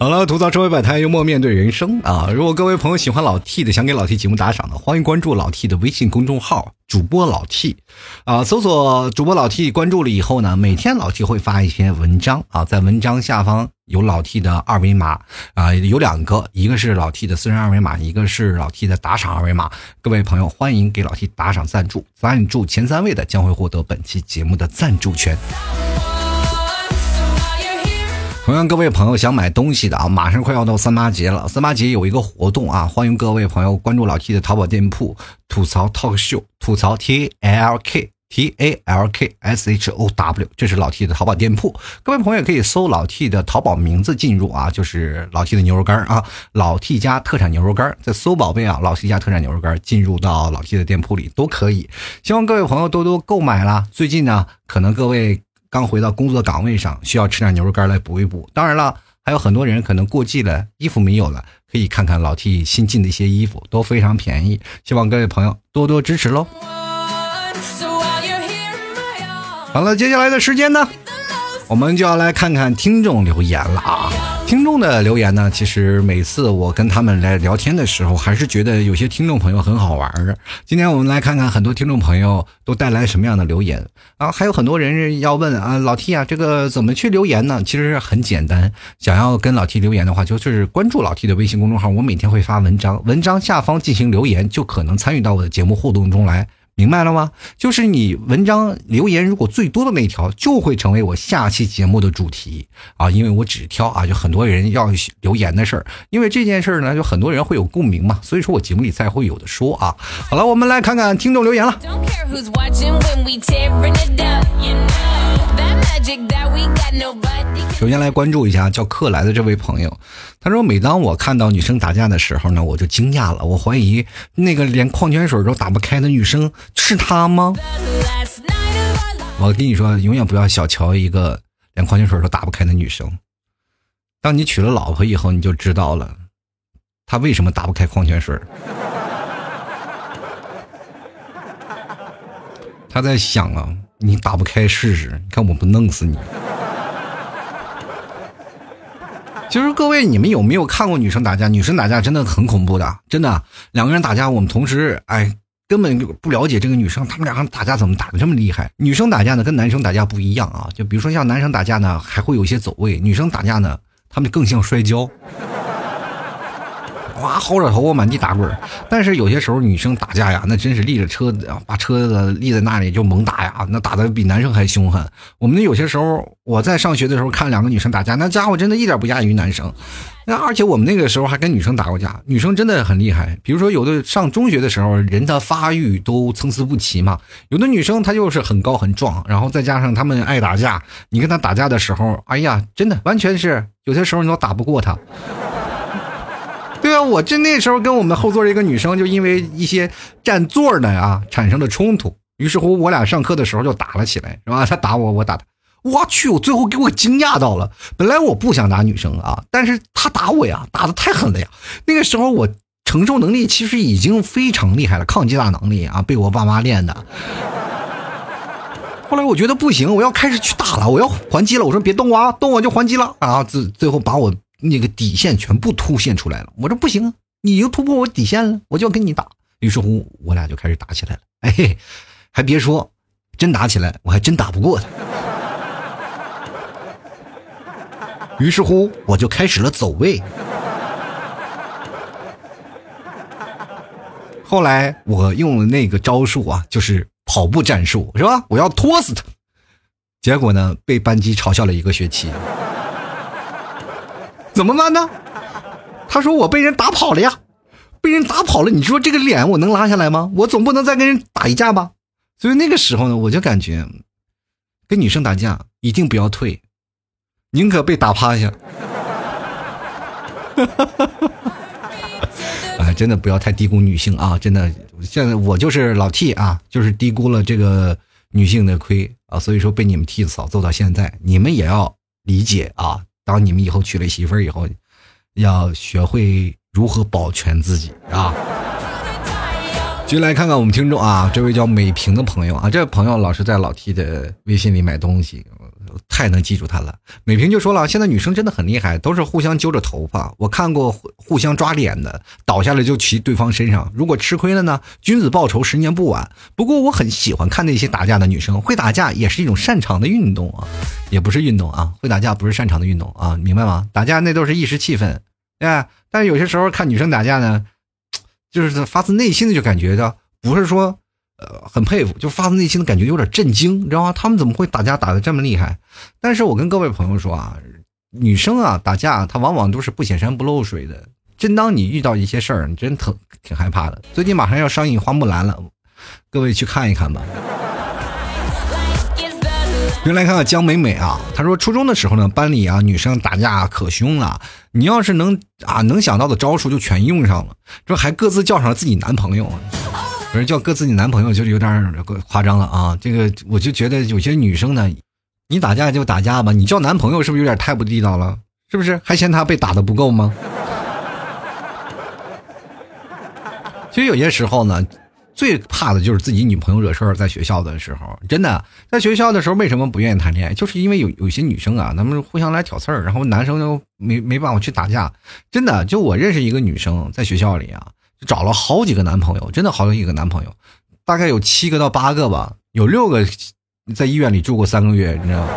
好了，吐槽社会百态，幽默面对人生啊！如果各位朋友喜欢老 T 的，想给老 T 节目打赏的，欢迎关注老 T 的微信公众号“主播老 T”，啊，搜索主播老 T，关注了以后呢，每天老 T 会发一篇文章啊，在文章下方有老 T 的二维码啊，有两个，一个是老 T 的私人二维码，一个是老 T 的打赏二维码。各位朋友，欢迎给老 T 打赏赞助，赞助前三位的将会获得本期节目的赞助权。同样，各位朋友想买东西的啊，马上快要到三八节了。三八节有一个活动啊，欢迎各位朋友关注老 T 的淘宝店铺“吐槽 talk show”，吐槽 T A L K T A L K S H O W，这是老 T 的淘宝店铺。各位朋友可以搜老 T 的淘宝名字进入啊，就是老 T 的牛肉干啊，老 T 家特产牛肉干，在搜宝贝啊，老 T 家特产牛肉干进入到老 T 的店铺里都可以。希望各位朋友多多购买啦。最近呢，可能各位。刚回到工作岗位上，需要吃点牛肉干来补一补。当然了，还有很多人可能过季了，衣服没有了，可以看看老 T 新进的一些衣服，都非常便宜。希望各位朋友多多支持喽。好了，接下来的时间呢，我们就要来看看听众留言了啊。听众的留言呢，其实每次我跟他们来聊天的时候，还是觉得有些听众朋友很好玩儿。今天我们来看看很多听众朋友都带来什么样的留言啊？还有很多人要问啊，老 T 啊，这个怎么去留言呢？其实很简单，想要跟老 T 留言的话，就是关注老 T 的微信公众号，我每天会发文章，文章下方进行留言，就可能参与到我的节目互动中来。明白了吗？就是你文章留言如果最多的那条，就会成为我下期节目的主题啊！因为我只挑啊，就很多人要留言的事儿，因为这件事儿呢，就很多人会有共鸣嘛，所以说我节目里才会有的说啊。好了，我们来看看听众留言了。首先来关注一下叫克莱的这位朋友，他说：“每当我看到女生打架的时候呢，我就惊讶了。我怀疑那个连矿泉水都打不开的女生是他吗？”我跟你说，永远不要小瞧一个连矿泉水都打不开的女生。当你娶了老婆以后，你就知道了，她为什么打不开矿泉水。他在想啊，你打不开试试，你看我不弄死你。其 实各位，你们有没有看过女生打架？女生打架真的很恐怖的，真的。两个人打架，我们同时哎根本就不了解这个女生，他们俩打架怎么打的这么厉害？女生打架呢跟男生打架不一样啊，就比如说像男生打架呢还会有一些走位，女生打架呢他们更像摔跤。哇，薅着头发满地打滚但是有些时候女生打架呀，那真是立着车，把车子立在那里就猛打呀，那打的比男生还凶狠。我们有些时候，我在上学的时候看两个女生打架，那家伙真的一点不亚于男生。那而且我们那个时候还跟女生打过架，女生真的很厉害。比如说有的上中学的时候，人的发育都参差不齐嘛，有的女生她就是很高很壮，然后再加上她们爱打架，你跟她打架的时候，哎呀，真的完全是有些时候你都打不过她。对啊，我这那时候跟我们后座一个女生，就因为一些占座的啊产生了冲突，于是乎我俩上课的时候就打了起来，是吧？她打我，我打她。我去，我最后给我惊讶到了。本来我不想打女生啊，但是她打我呀，打的太狠了呀。那个时候我承受能力其实已经非常厉害了，抗击打能力啊，被我爸妈练的。后来我觉得不行，我要开始去打了，我要还击了。我说别动我啊，动我就还击了。然后最最后把我。那个底线全部凸现出来了，我说不行啊，你又突破我底线了，我就要跟你打。于是乎，我俩就开始打起来了。哎，还别说，真打起来，我还真打不过他。于是乎，我就开始了走位。后来我用了那个招数啊，就是跑步战术，是吧？我要拖死他。结果呢，被班级嘲笑了一个学期。怎么办呢？他说我被人打跑了呀，被人打跑了。你说这个脸我能拉下来吗？我总不能再跟人打一架吧。所以那个时候呢，我就感觉跟女生打架一定不要退，宁可被打趴下。哎，真的不要太低估女性啊！真的，现在我就是老 T 啊，就是低估了这个女性的亏啊，所以说被你们 T 嫂揍到现在，你们也要理解啊。当你们以后娶了媳妇儿以后，要学会如何保全自己啊！进来看看我们听众啊，这位叫美平的朋友啊，这位朋友老是在老 T 的微信里买东西。太能记住他了。美萍就说了，现在女生真的很厉害，都是互相揪着头发。我看过互相抓脸的，倒下来就骑对方身上。如果吃亏了呢，君子报仇，十年不晚。不过我很喜欢看那些打架的女生，会打架也是一种擅长的运动啊，也不是运动啊，会打架不是擅长的运动啊，明白吗？打架那都是一时气愤，哎，但是有些时候看女生打架呢，就是发自内心的就感觉到，不是说。呃，很佩服，就发自内心的感觉有点震惊，你知道吗？他们怎么会打架打的这么厉害？但是我跟各位朋友说啊，女生啊打架，她往往都是不显山不漏水的。真当你遇到一些事儿，你真疼，挺害怕的。最近马上要上映《花木兰》了，各位去看一看吧。先来看看江美美啊，她说初中的时候呢，班里啊女生打架可凶了，你要是能啊能想到的招数就全用上了，这还各自叫上了自己男朋友。有人叫哥自己男朋友，就是有点夸张了啊！这个我就觉得有些女生呢，你打架就打架吧，你叫男朋友是不是有点太不地道了？是不是还嫌他被打的不够吗？其实有些时候呢，最怕的就是自己女朋友惹事儿，在学校的时候，真的在学校的时候为什么不愿意谈恋爱？就是因为有有些女生啊，她们互相来挑刺儿，然后男生就没没办法去打架。真的，就我认识一个女生在学校里啊。找了好几个男朋友，真的好几个男朋友，大概有七个到八个吧，有六个在医院里住过三个月，你知道吗？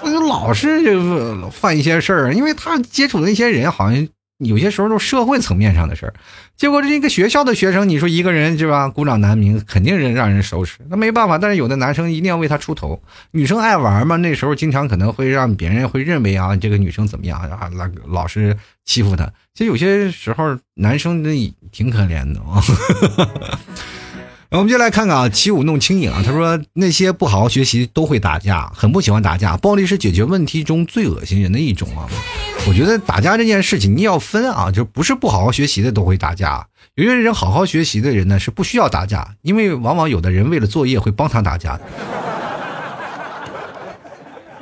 他就老是就犯一些事儿，因为他接触的那些人好像。有些时候都是社会层面上的事儿，结果这一个学校的学生，你说一个人是吧？孤掌难鸣，肯定人让人收拾。那没办法，但是有的男生一定要为他出头。女生爱玩嘛，那时候经常可能会让别人会认为啊，这个女生怎么样啊，老老是欺负她。其实有些时候男生那挺可怜的啊。我们就来看看啊，起舞弄清影啊。他说那些不好好学习都会打架，很不喜欢打架。暴力是解决问题中最恶心人的一种啊。我觉得打架这件事情你要分啊，就不是不好好学习的都会打架。有些人好好学习的人呢是不需要打架，因为往往有的人为了作业会帮他打架的。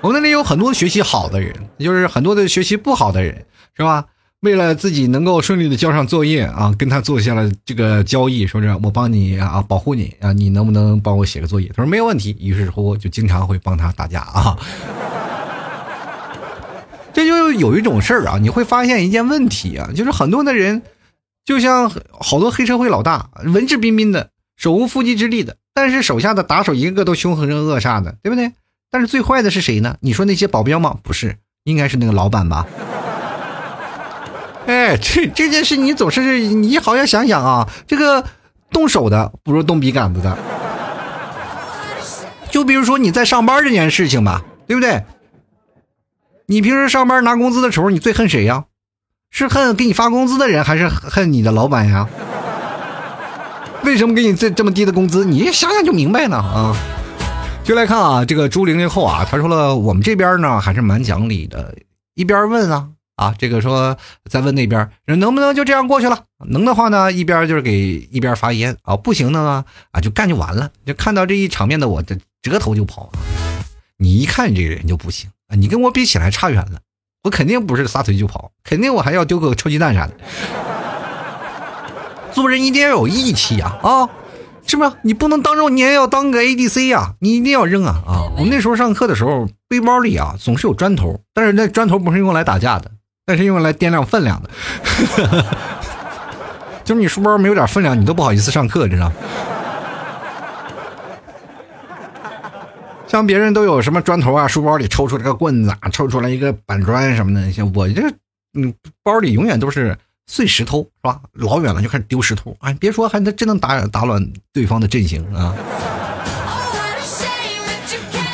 我们那里有很多学习好的人，就是很多的学习不好的人，是吧？为了自己能够顺利的交上作业啊，跟他做下了这个交易，说是我帮你啊，保护你啊，你能不能帮我写个作业？他说没有问题。于是乎就经常会帮他打架啊。这就有一种事儿啊，你会发现一件问题啊，就是很多的人就像好多黑社会老大，文质彬彬的，手无缚鸡之力的，但是手下的打手一个个都凶狠恶煞的，对不对？但是最坏的是谁呢？你说那些保镖吗？不是，应该是那个老板吧？哎，这这件事你总是你好像想想啊，这个动手的不如动笔杆子的。就比如说你在上班这件事情吧，对不对？你平时上班拿工资的时候，你最恨谁呀？是恨给你发工资的人，还是恨你的老板呀？为什么给你这这么低的工资？你想想就明白了啊！就来看啊，这个朱零零后啊，他说了，我们这边呢还是蛮讲理的，一边问啊啊，这个说再问那边能不能就这样过去了？能的话呢，一边就是给一边发烟啊，不行的呢啊就干就完了。就看到这一场面的我，这折头就跑。你一看这个人就不行啊，你跟我比起来差远了。我肯定不是撒腿就跑，肯定我还要丢个臭鸡蛋啥的。做人一定要有义气呀，啊，是吧？你不能当着你也要当个 ADC 呀，你一定要扔啊啊！我们那时候上课的时候，背包里啊总是有砖头，但是那砖头不是用来打架的，那是用来掂量分量的。就是你书包没有点分量，你都不好意思上课，知道吗。像别人都有什么砖头啊，书包里抽出来个棍子啊，抽出来一个板砖什么的，像我这，嗯，包里永远都是碎石头，是吧？老远了就开始丢石头，哎，别说，还真能打打乱对方的阵型啊。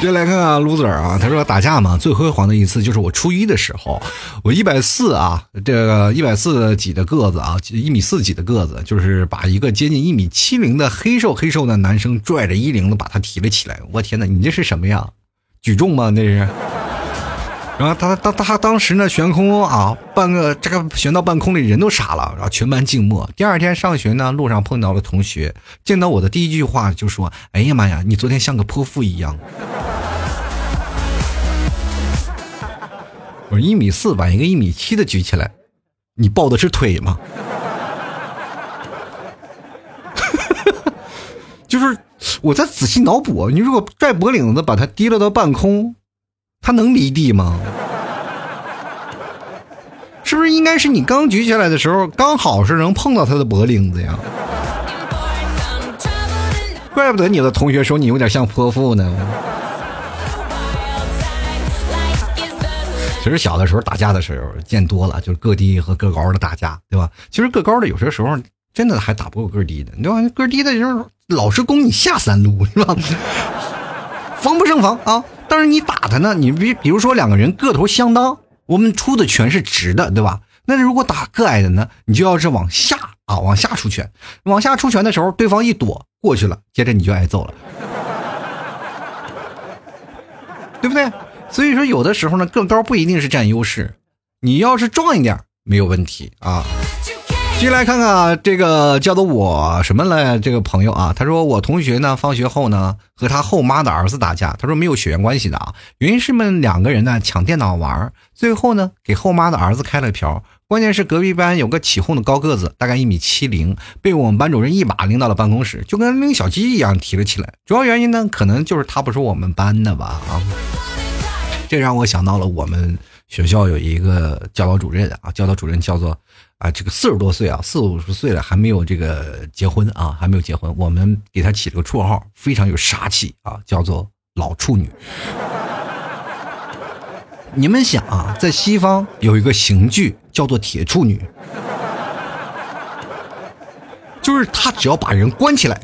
接来看看 loser 啊，他说打架嘛，最辉煌的一次就是我初一的时候，我一百四啊，这个一百四几的个子啊，一米四几的个子，就是把一个接近一米七零的黑瘦黑瘦的男生拽着衣领子把他提了起来。我天哪，你这是什么呀？举重吗？那是？然后他他他当时呢悬空啊，半个这个悬到半空里，人都傻了，然后全班静默。第二天上学呢，路上碰到了同学，见到我的第一句话就说：“哎呀妈呀，你昨天像个泼妇一样。”我说一米四把一个一米七的举起来，你抱的是腿吗？哈哈哈就是我在仔细脑补，你如果拽脖领子把它提溜到半空。他能离地吗？是不是应该是你刚举起来的时候，刚好是能碰到他的脖领子呀？怪不得你的同学说你有点像泼妇呢。其实小的时候打架的时候见多了，就是个低和个高的打架，对吧？其实个高的有些时候真的还打不过个低的，你知道吗？个低的时候老是攻你下三路，是吧？防不胜防啊！但是你打他呢？你比比如说两个人个头相当，我们出的拳是直的，对吧？那如果打个矮的呢？你就要是往下啊，往下出拳。往下出拳的时候，对方一躲过去了，接着你就挨揍了，对不对？所以说有的时候呢，个高不一定是占优势，你要是壮一点没有问题啊。继续来看看啊，这个叫做我什么来？这个朋友啊，他说我同学呢，放学后呢和他后妈的儿子打架。他说没有血缘关系的啊，原因是们两个人呢抢电脑玩，最后呢给后妈的儿子开了瓢。关键是隔壁班有个起哄的高个子，大概一米七零，被我们班主任一把拎到了办公室，就跟拎小鸡一样提了起来。主要原因呢，可能就是他不是我们班的吧啊。这让我想到了我们学校有一个教导主任啊，教导主任叫做。啊，这个四十多岁啊，四五十岁了还没有这个结婚啊，还没有结婚。我们给他起了个绰号，非常有杀气啊，叫做“老处女”。你们想啊，在西方有一个刑具叫做“铁处女”，就是他只要把人关起来，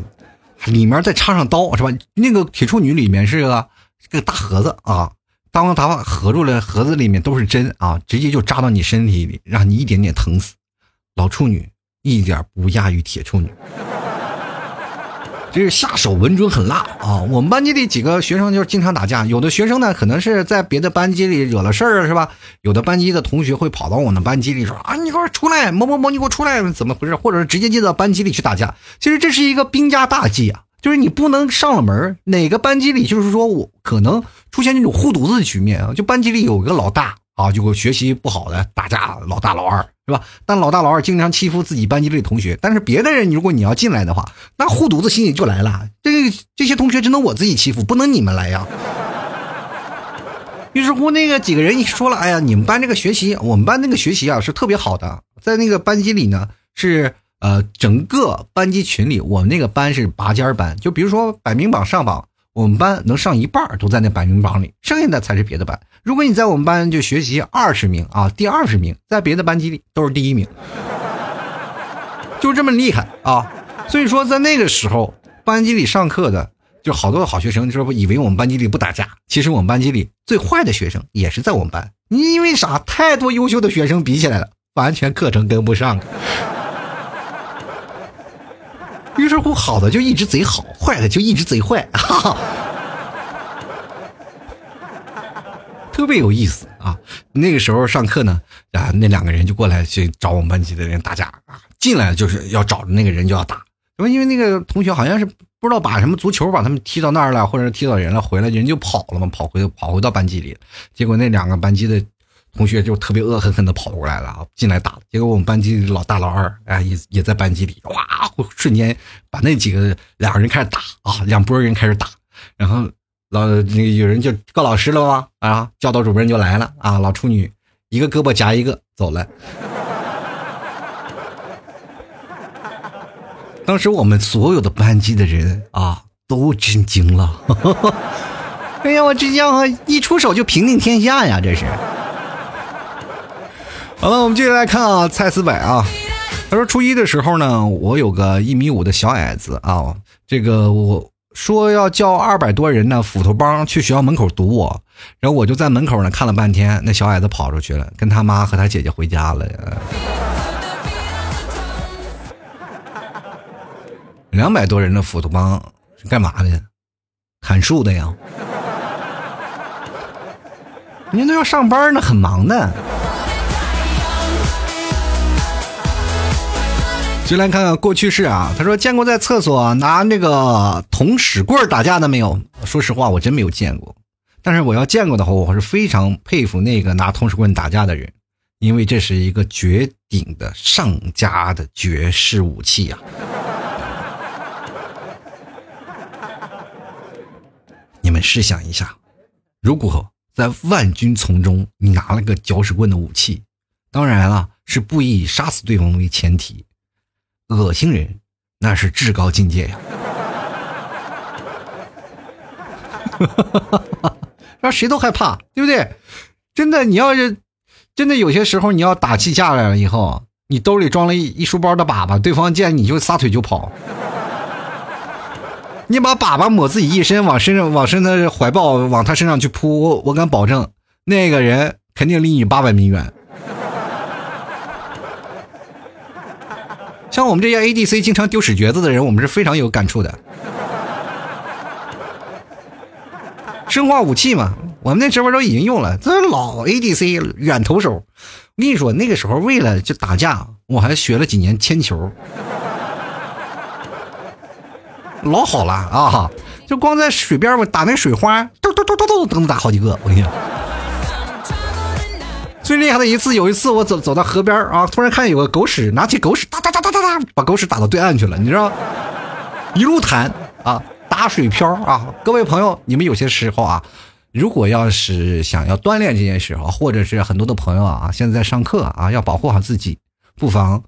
里面再插上刀，是吧？那个铁处女里面是个个大盒子啊，当他合住了，盒子里面都是针啊，直接就扎到你身体里，让你一点点疼死。老处女一点不亚于铁处女，这是下手稳准狠辣啊！我们班级里几个学生就是经常打架，有的学生呢可能是在别的班级里惹了事儿是吧？有的班级的同学会跑到我们班级里说啊，你给我出来，某某某，你给我出来，怎么回事？或者是直接进到班级里去打架。其实这是一个兵家大忌啊，就是你不能上了门，哪个班级里就是说我可能出现那种护犊子的局面啊，就班级里有个老大。啊，就学习不好的打架，老大老二是吧？但老大老二经常欺负自己班级里的同学。但是别的人，如果你要进来的话，那护犊子心理就来了。这这些同学只能我自己欺负，不能你们来呀。于是乎，那个几个人一说了，哎呀，你们班这个学习，我们班那个学习啊是特别好的，在那个班级里呢是呃整个班级群里，我们那个班是拔尖班，就比如说百名榜上榜，我们班能上一半都在那百名榜里，剩下的才是别的班。如果你在我们班就学习二十名啊，第二十名，在别的班级里都是第一名，就这么厉害啊！所以说，在那个时候，班级里上课的就好多好学生，就说以为我们班级里不打架，其实我们班级里最坏的学生也是在我们班。你因为啥？太多优秀的学生比起来了，完全课程跟不上。于是乎，好的就一直贼好，坏的就一直贼坏，哈哈。特别有意思啊！那个时候上课呢，啊，那两个人就过来去找我们班级的人打架啊，进来就是要找着那个人就要打，因为那个同学好像是不知道把什么足球把他们踢到那儿了，或者踢到人了，回来人就跑了嘛，跑回跑回到班级里，结果那两个班级的同学就特别恶狠狠的跑过来了啊，进来打，结果我们班级老大老二哎也也在班级里，哇，瞬间把那几个两个人开始打啊，两拨人开始打，然后。老那有人就告老师了吗？啊，教导主任就来了啊！老处女一个胳膊夹一个走了。当时我们所有的班级的人啊都震惊了。哎呀，我这家伙一出手就平定天下呀！这是。好了，我们接下来看啊，蔡思柏啊，他说初一的时候呢，我有个一米五的小矮子啊，这个我。说要叫二百多人呢，斧头帮去学校门口堵我，然后我就在门口呢看了半天，那小矮子跑出去了，跟他妈和他姐姐回家了。两百多人的斧头帮是干嘛的？砍树的呀？人家都要上班呢，很忙的。就来看看过去式啊，他说见过在厕所拿那个铜屎棍打架的没有？说实话，我真没有见过。但是我要见过的话，我是非常佩服那个拿铜屎棍打架的人，因为这是一个绝顶的上佳的绝世武器呀。你们试想一下，如果在万军丛中你拿了个搅屎棍的武器，当然了，是不以杀死对方为前提。恶心人，那是至高境界呀！让谁都害怕，对不对？真的，你要是真的有些时候你要打气架来了以后，你兜里装了一一书包的粑粑，对方见你就撒腿就跑。你把粑粑抹自己一身，往身上往身的怀抱往他身上去扑，我敢保证，那个人肯定离你八百米远。像我们这些 ADC 经常丢屎橛子的人，我们是非常有感触的。生化武器嘛，我们那时候都已经用了。这老 ADC 远投手，我跟你说，那个时候为了就打架，我还学了几年铅球，老好了啊！就光在水边我打那水花，咚咚咚咚咚都能打好几个。我跟你讲。最厉害的一次，有一次我走走到河边啊，突然看见有个狗屎，拿起狗屎哒哒哒哒哒哒，把狗屎打到对岸去了，你知道？一路弹啊，打水漂啊！各位朋友，你们有些时候啊，如果要是想要锻炼这件事啊，或者是很多的朋友啊，现在在上课啊，要保护好自己，不妨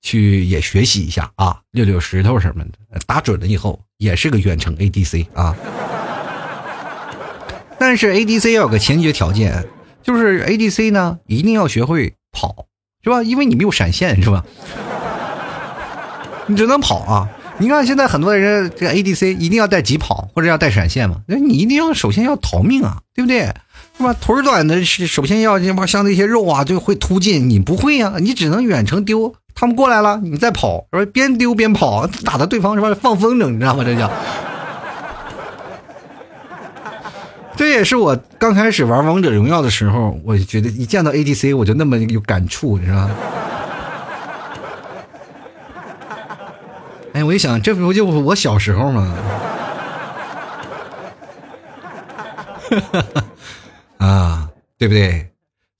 去也学习一下啊，溜溜石头什么的，打准了以后也是个远程 ADC 啊。但是 ADC 要有个前决条件。就是 A D C 呢，一定要学会跑，是吧？因为你没有闪现，是吧？你只能跑啊！你看现在很多人这个 A D C 一定要带疾跑或者要带闪现嘛？那你一定要首先要逃命啊，对不对？是吧？腿短的是首先要像那些肉啊就会突进，你不会呀，你只能远程丢，他们过来了，你再跑，是吧？边丢边跑，打的对方是吧？放风筝，你知道吗？这叫。这也是我刚开始玩王者荣耀的时候，我就觉得一见到 ADC 我就那么有感触，你知道吗？哎，我一想，这不就我小时候吗？啊，对不对？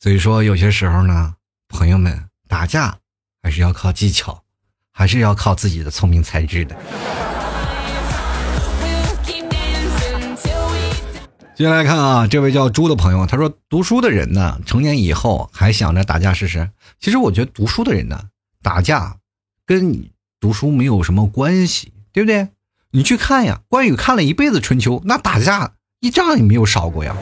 所以说，有些时候呢，朋友们打架还是要靠技巧，还是要靠自己的聪明才智的。接下来看啊，这位叫猪的朋友，他说：“读书的人呢，成年以后还想着打架试试。其实我觉得读书的人呢，打架跟你读书没有什么关系，对不对？你去看呀，关羽看了一辈子春秋，那打架一仗也没有少过呀，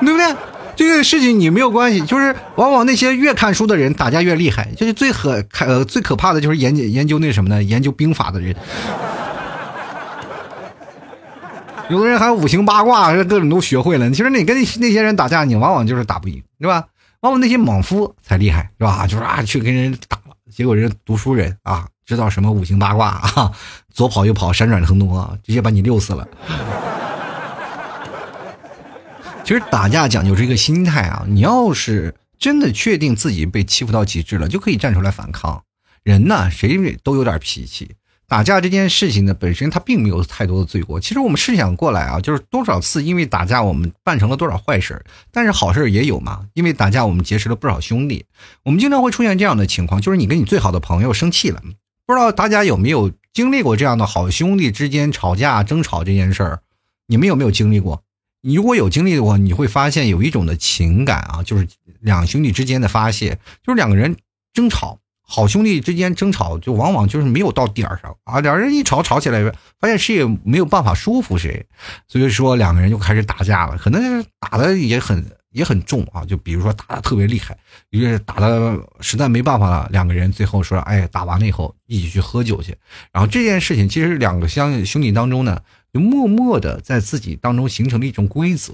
对不对？这个事情你没有关系，就是往往那些越看书的人打架越厉害，就是最可呃最可怕的就是研究研究那什么呢？研究兵法的人，有的人还五行八卦，各种都学会了。其实你跟那些人打架，你往往就是打不赢，是吧？往往那些莽夫才厉害，是吧？就是啊，去跟人打了，结果人读书人啊，知道什么五行八卦啊，左跑右跑，闪转腾挪，直接把你溜死了。其实打架讲究是一个心态啊，你要是真的确定自己被欺负到极致了，就可以站出来反抗。人呢，谁都有点脾气。打架这件事情呢，本身它并没有太多的罪过。其实我们试想过来啊，就是多少次因为打架我们办成了多少坏事，但是好事也有嘛。因为打架我们结识了不少兄弟。我们经常会出现这样的情况，就是你跟你最好的朋友生气了，不知道大家有没有经历过这样的好兄弟之间吵架争吵这件事儿？你们有没有经历过？你如果有经历的话，你会发现有一种的情感啊，就是两兄弟之间的发泄，就是两个人争吵，好兄弟之间争吵，就往往就是没有到点儿上啊，两人一吵吵起来，发现谁也没有办法说服谁，所以说两个人就开始打架了，可能打的也很也很重啊，就比如说打的特别厉害，于是打的实在没办法了，两个人最后说，哎，打完了以后一起去喝酒去，然后这件事情其实两个相兄弟当中呢。就默默的在自己当中形成了一种规则，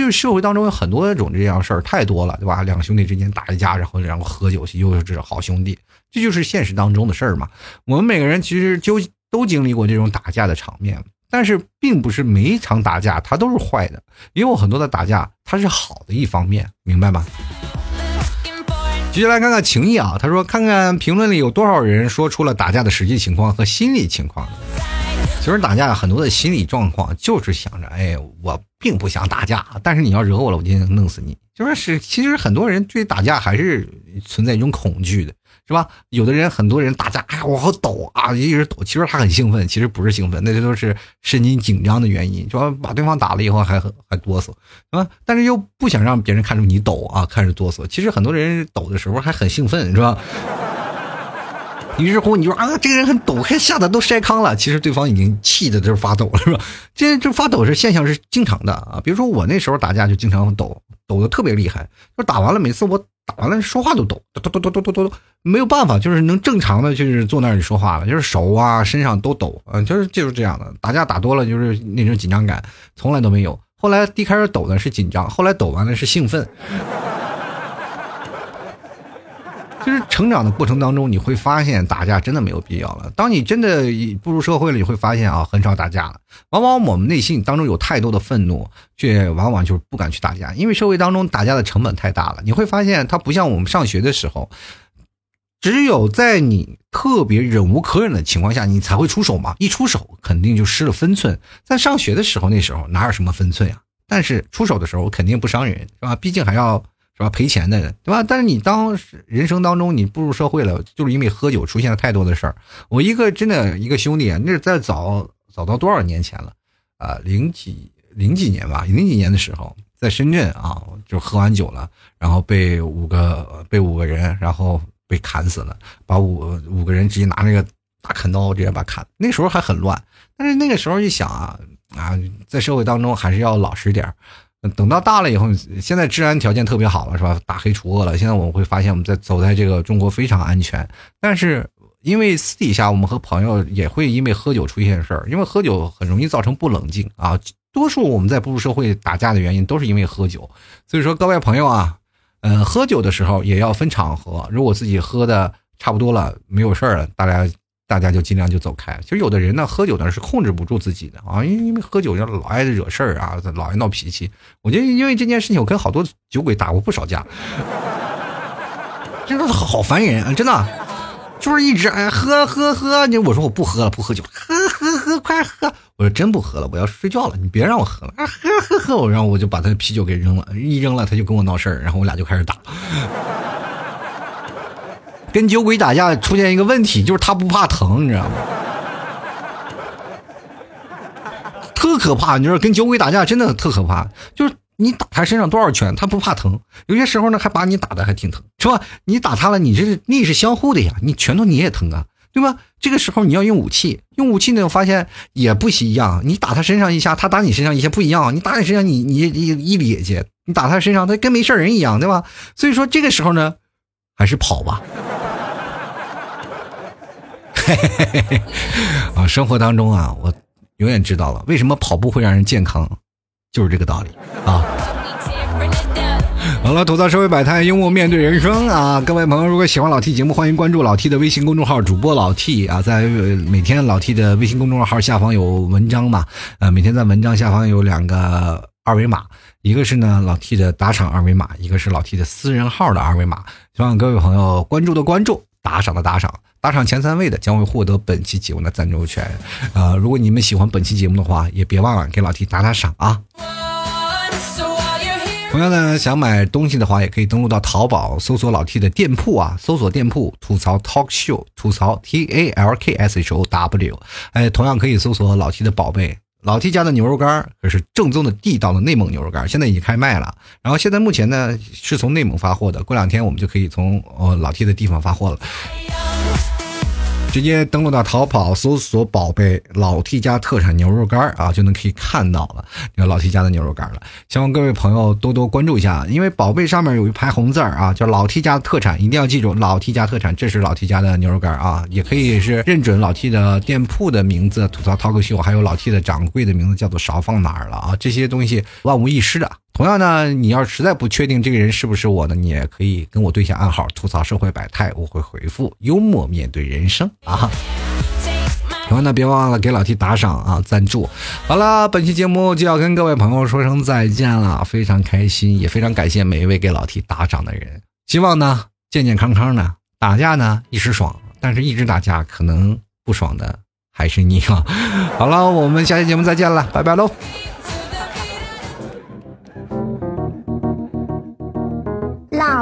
就是社会当中有很多种这样事儿太多了，对吧？两兄弟之间打一架，然后然后喝酒去，又是这种好兄弟，这就是现实当中的事儿嘛。我们每个人其实就都经历过这种打架的场面，但是并不是每一场打架它都是坏的，也有很多的打架它是好的一方面，明白吗？接下来看看情谊啊，他说看看评论里有多少人说出了打架的实际情况和心理情况。其实打架很多的心理状况就是想着，哎，我并不想打架，但是你要惹我了，我就弄死你。就是是，其实很多人对打架还是存在一种恐惧的，是吧？有的人，很多人打架，哎呀，我好抖啊，一直抖。其实他很兴奋，其实不是兴奋，那些都是神经紧张的原因，说把对方打了以后还还哆嗦，啊，但是又不想让别人看出你抖啊，看着哆嗦。其实很多人抖的时候还很兴奋，是吧？于是乎，你说啊，这个人很抖，还吓得都筛糠了。其实对方已经气的都发抖了，是吧？这这发抖是现象，是经常的啊。比如说我那时候打架就经常抖，抖的特别厉害。就打完了，每次我打完了说话都抖，抖抖抖抖抖抖抖，没有办法，就是能正常的就是坐那里说话了，就是手啊身上都抖，嗯，就是就是这样的。打架打多了就是那种紧张感，从来都没有。后来一开始抖的是紧张，后来抖完了是兴奋。就是成长的过程当中，你会发现打架真的没有必要了。当你真的步入社会了，你会发现啊，很少打架了。往往我们内心当中有太多的愤怒，却往往就是不敢去打架，因为社会当中打架的成本太大了。你会发现，它不像我们上学的时候，只有在你特别忍无可忍的情况下，你才会出手嘛。一出手，肯定就失了分寸。在上学的时候，那时候哪有什么分寸呀？但是出手的时候，肯定不伤人，是吧？毕竟还要。是吧？赔钱的人，对吧？但是你当人生当中你步入社会了，就是因为喝酒出现了太多的事儿。我一个真的一个兄弟啊，那是在早早到多少年前了？啊，零几零几年吧，零几年的时候，在深圳啊，就喝完酒了，然后被五个被五个人，然后被砍死了，把五五个人直接拿那个大砍刀直接把砍。那时候还很乱，但是那个时候一想啊啊，在社会当中还是要老实点儿。等到大了以后，现在治安条件特别好了，是吧？打黑除恶了。现在我们会发现，我们在走在这个中国非常安全。但是因为私底下我们和朋友也会因为喝酒出现事儿，因为喝酒很容易造成不冷静啊。多数我们在步入社会打架的原因都是因为喝酒。所以说各位朋友啊，嗯，喝酒的时候也要分场合。如果自己喝的差不多了，没有事儿了，大家。大家就尽量就走开。其实有的人呢，喝酒呢是控制不住自己的啊，因为喝酒要老爱惹事儿啊，老爱闹脾气。我觉得因为这件事情，我跟好多酒鬼打过不少架，真的好烦人啊！真的，就是一直哎喝喝喝，你我说我不喝了，不喝酒，喝喝喝，快喝！我说真不喝了，我要睡觉了，你别让我喝了啊！喝喝喝，我然后我就把他的啤酒给扔了，一扔了他就跟我闹事儿，然后我俩就开始打。跟酒鬼打架出现一个问题，就是他不怕疼，你知道吗？特可怕！你知道跟酒鬼打架真的特可怕，就是你打他身上多少拳，他不怕疼。有些时候呢，还把你打的还挺疼，是吧？你打他了，你这是力是相互的呀，你拳头你也疼啊，对吧？这个时候你要用武器，用武器呢，我发现也不一样。你打他身上一下，他打你身上一下不一样。你打你身上，你你一一咧去，你打他身上，他跟没事人一样，对吧？所以说这个时候呢，还是跑吧。嘿嘿嘿嘿啊，生活当中啊，我永远知道了为什么跑步会让人健康，就是这个道理啊。好了，吐槽社会百态，幽默面对人生啊！各位朋友，如果喜欢老 T 节目，欢迎关注老 T 的微信公众号，主播老 T 啊，在每天老 T 的微信公众号下方有文章嘛？呃，每天在文章下方有两个二维码，一个是呢老 T 的打赏二维码，一个是老 T 的私人号的二维码，希望各位朋友关注的关注，打赏的打赏。打赏前三位的将会获得本期节目的赞助权，啊，如果你们喜欢本期节目的话，也别忘了给老 T 打打赏啊。同样呢，想买东西的话，也可以登录到淘宝搜索老 T 的店铺啊，搜索店铺吐槽 Talk Show，吐槽 T A L K S H O W，哎，同样可以搜索老 T 的宝贝，老 T 家的牛肉干可是正宗的地道的内蒙牛肉干，现在已经开卖了。然后现在目前呢是从内蒙发货的，过两天我们就可以从呃老 T 的地方发货了。直接登录到淘宝，搜索“宝贝老 T 家特产牛肉干啊，就能可以看到了，这个老 T 家的牛肉干了。希望各位朋友多多关注一下，因为宝贝上面有一排红字儿啊，叫老 T 家的特产，一定要记住老 T 家特产，这是老 T 家的牛肉干啊，也可以是认准老 T 的店铺的名字，吐槽 talk show，还有老 T 的掌柜的名字叫做少放哪儿了啊，这些东西万无一失的。同样呢，你要实在不确定这个人是不是我呢，你也可以跟我对下暗号，吐槽社会百态，我会回复幽默面对人生啊。同样呢，别忘了给老 T 打赏啊，赞助。好了，本期节目就要跟各位朋友说声再见了，非常开心，也非常感谢每一位给老 T 打赏的人。希望呢健健康康的，打架呢一时爽，但是一直打架可能不爽的还是你啊。好了，我们下期节目再见了，拜拜喽。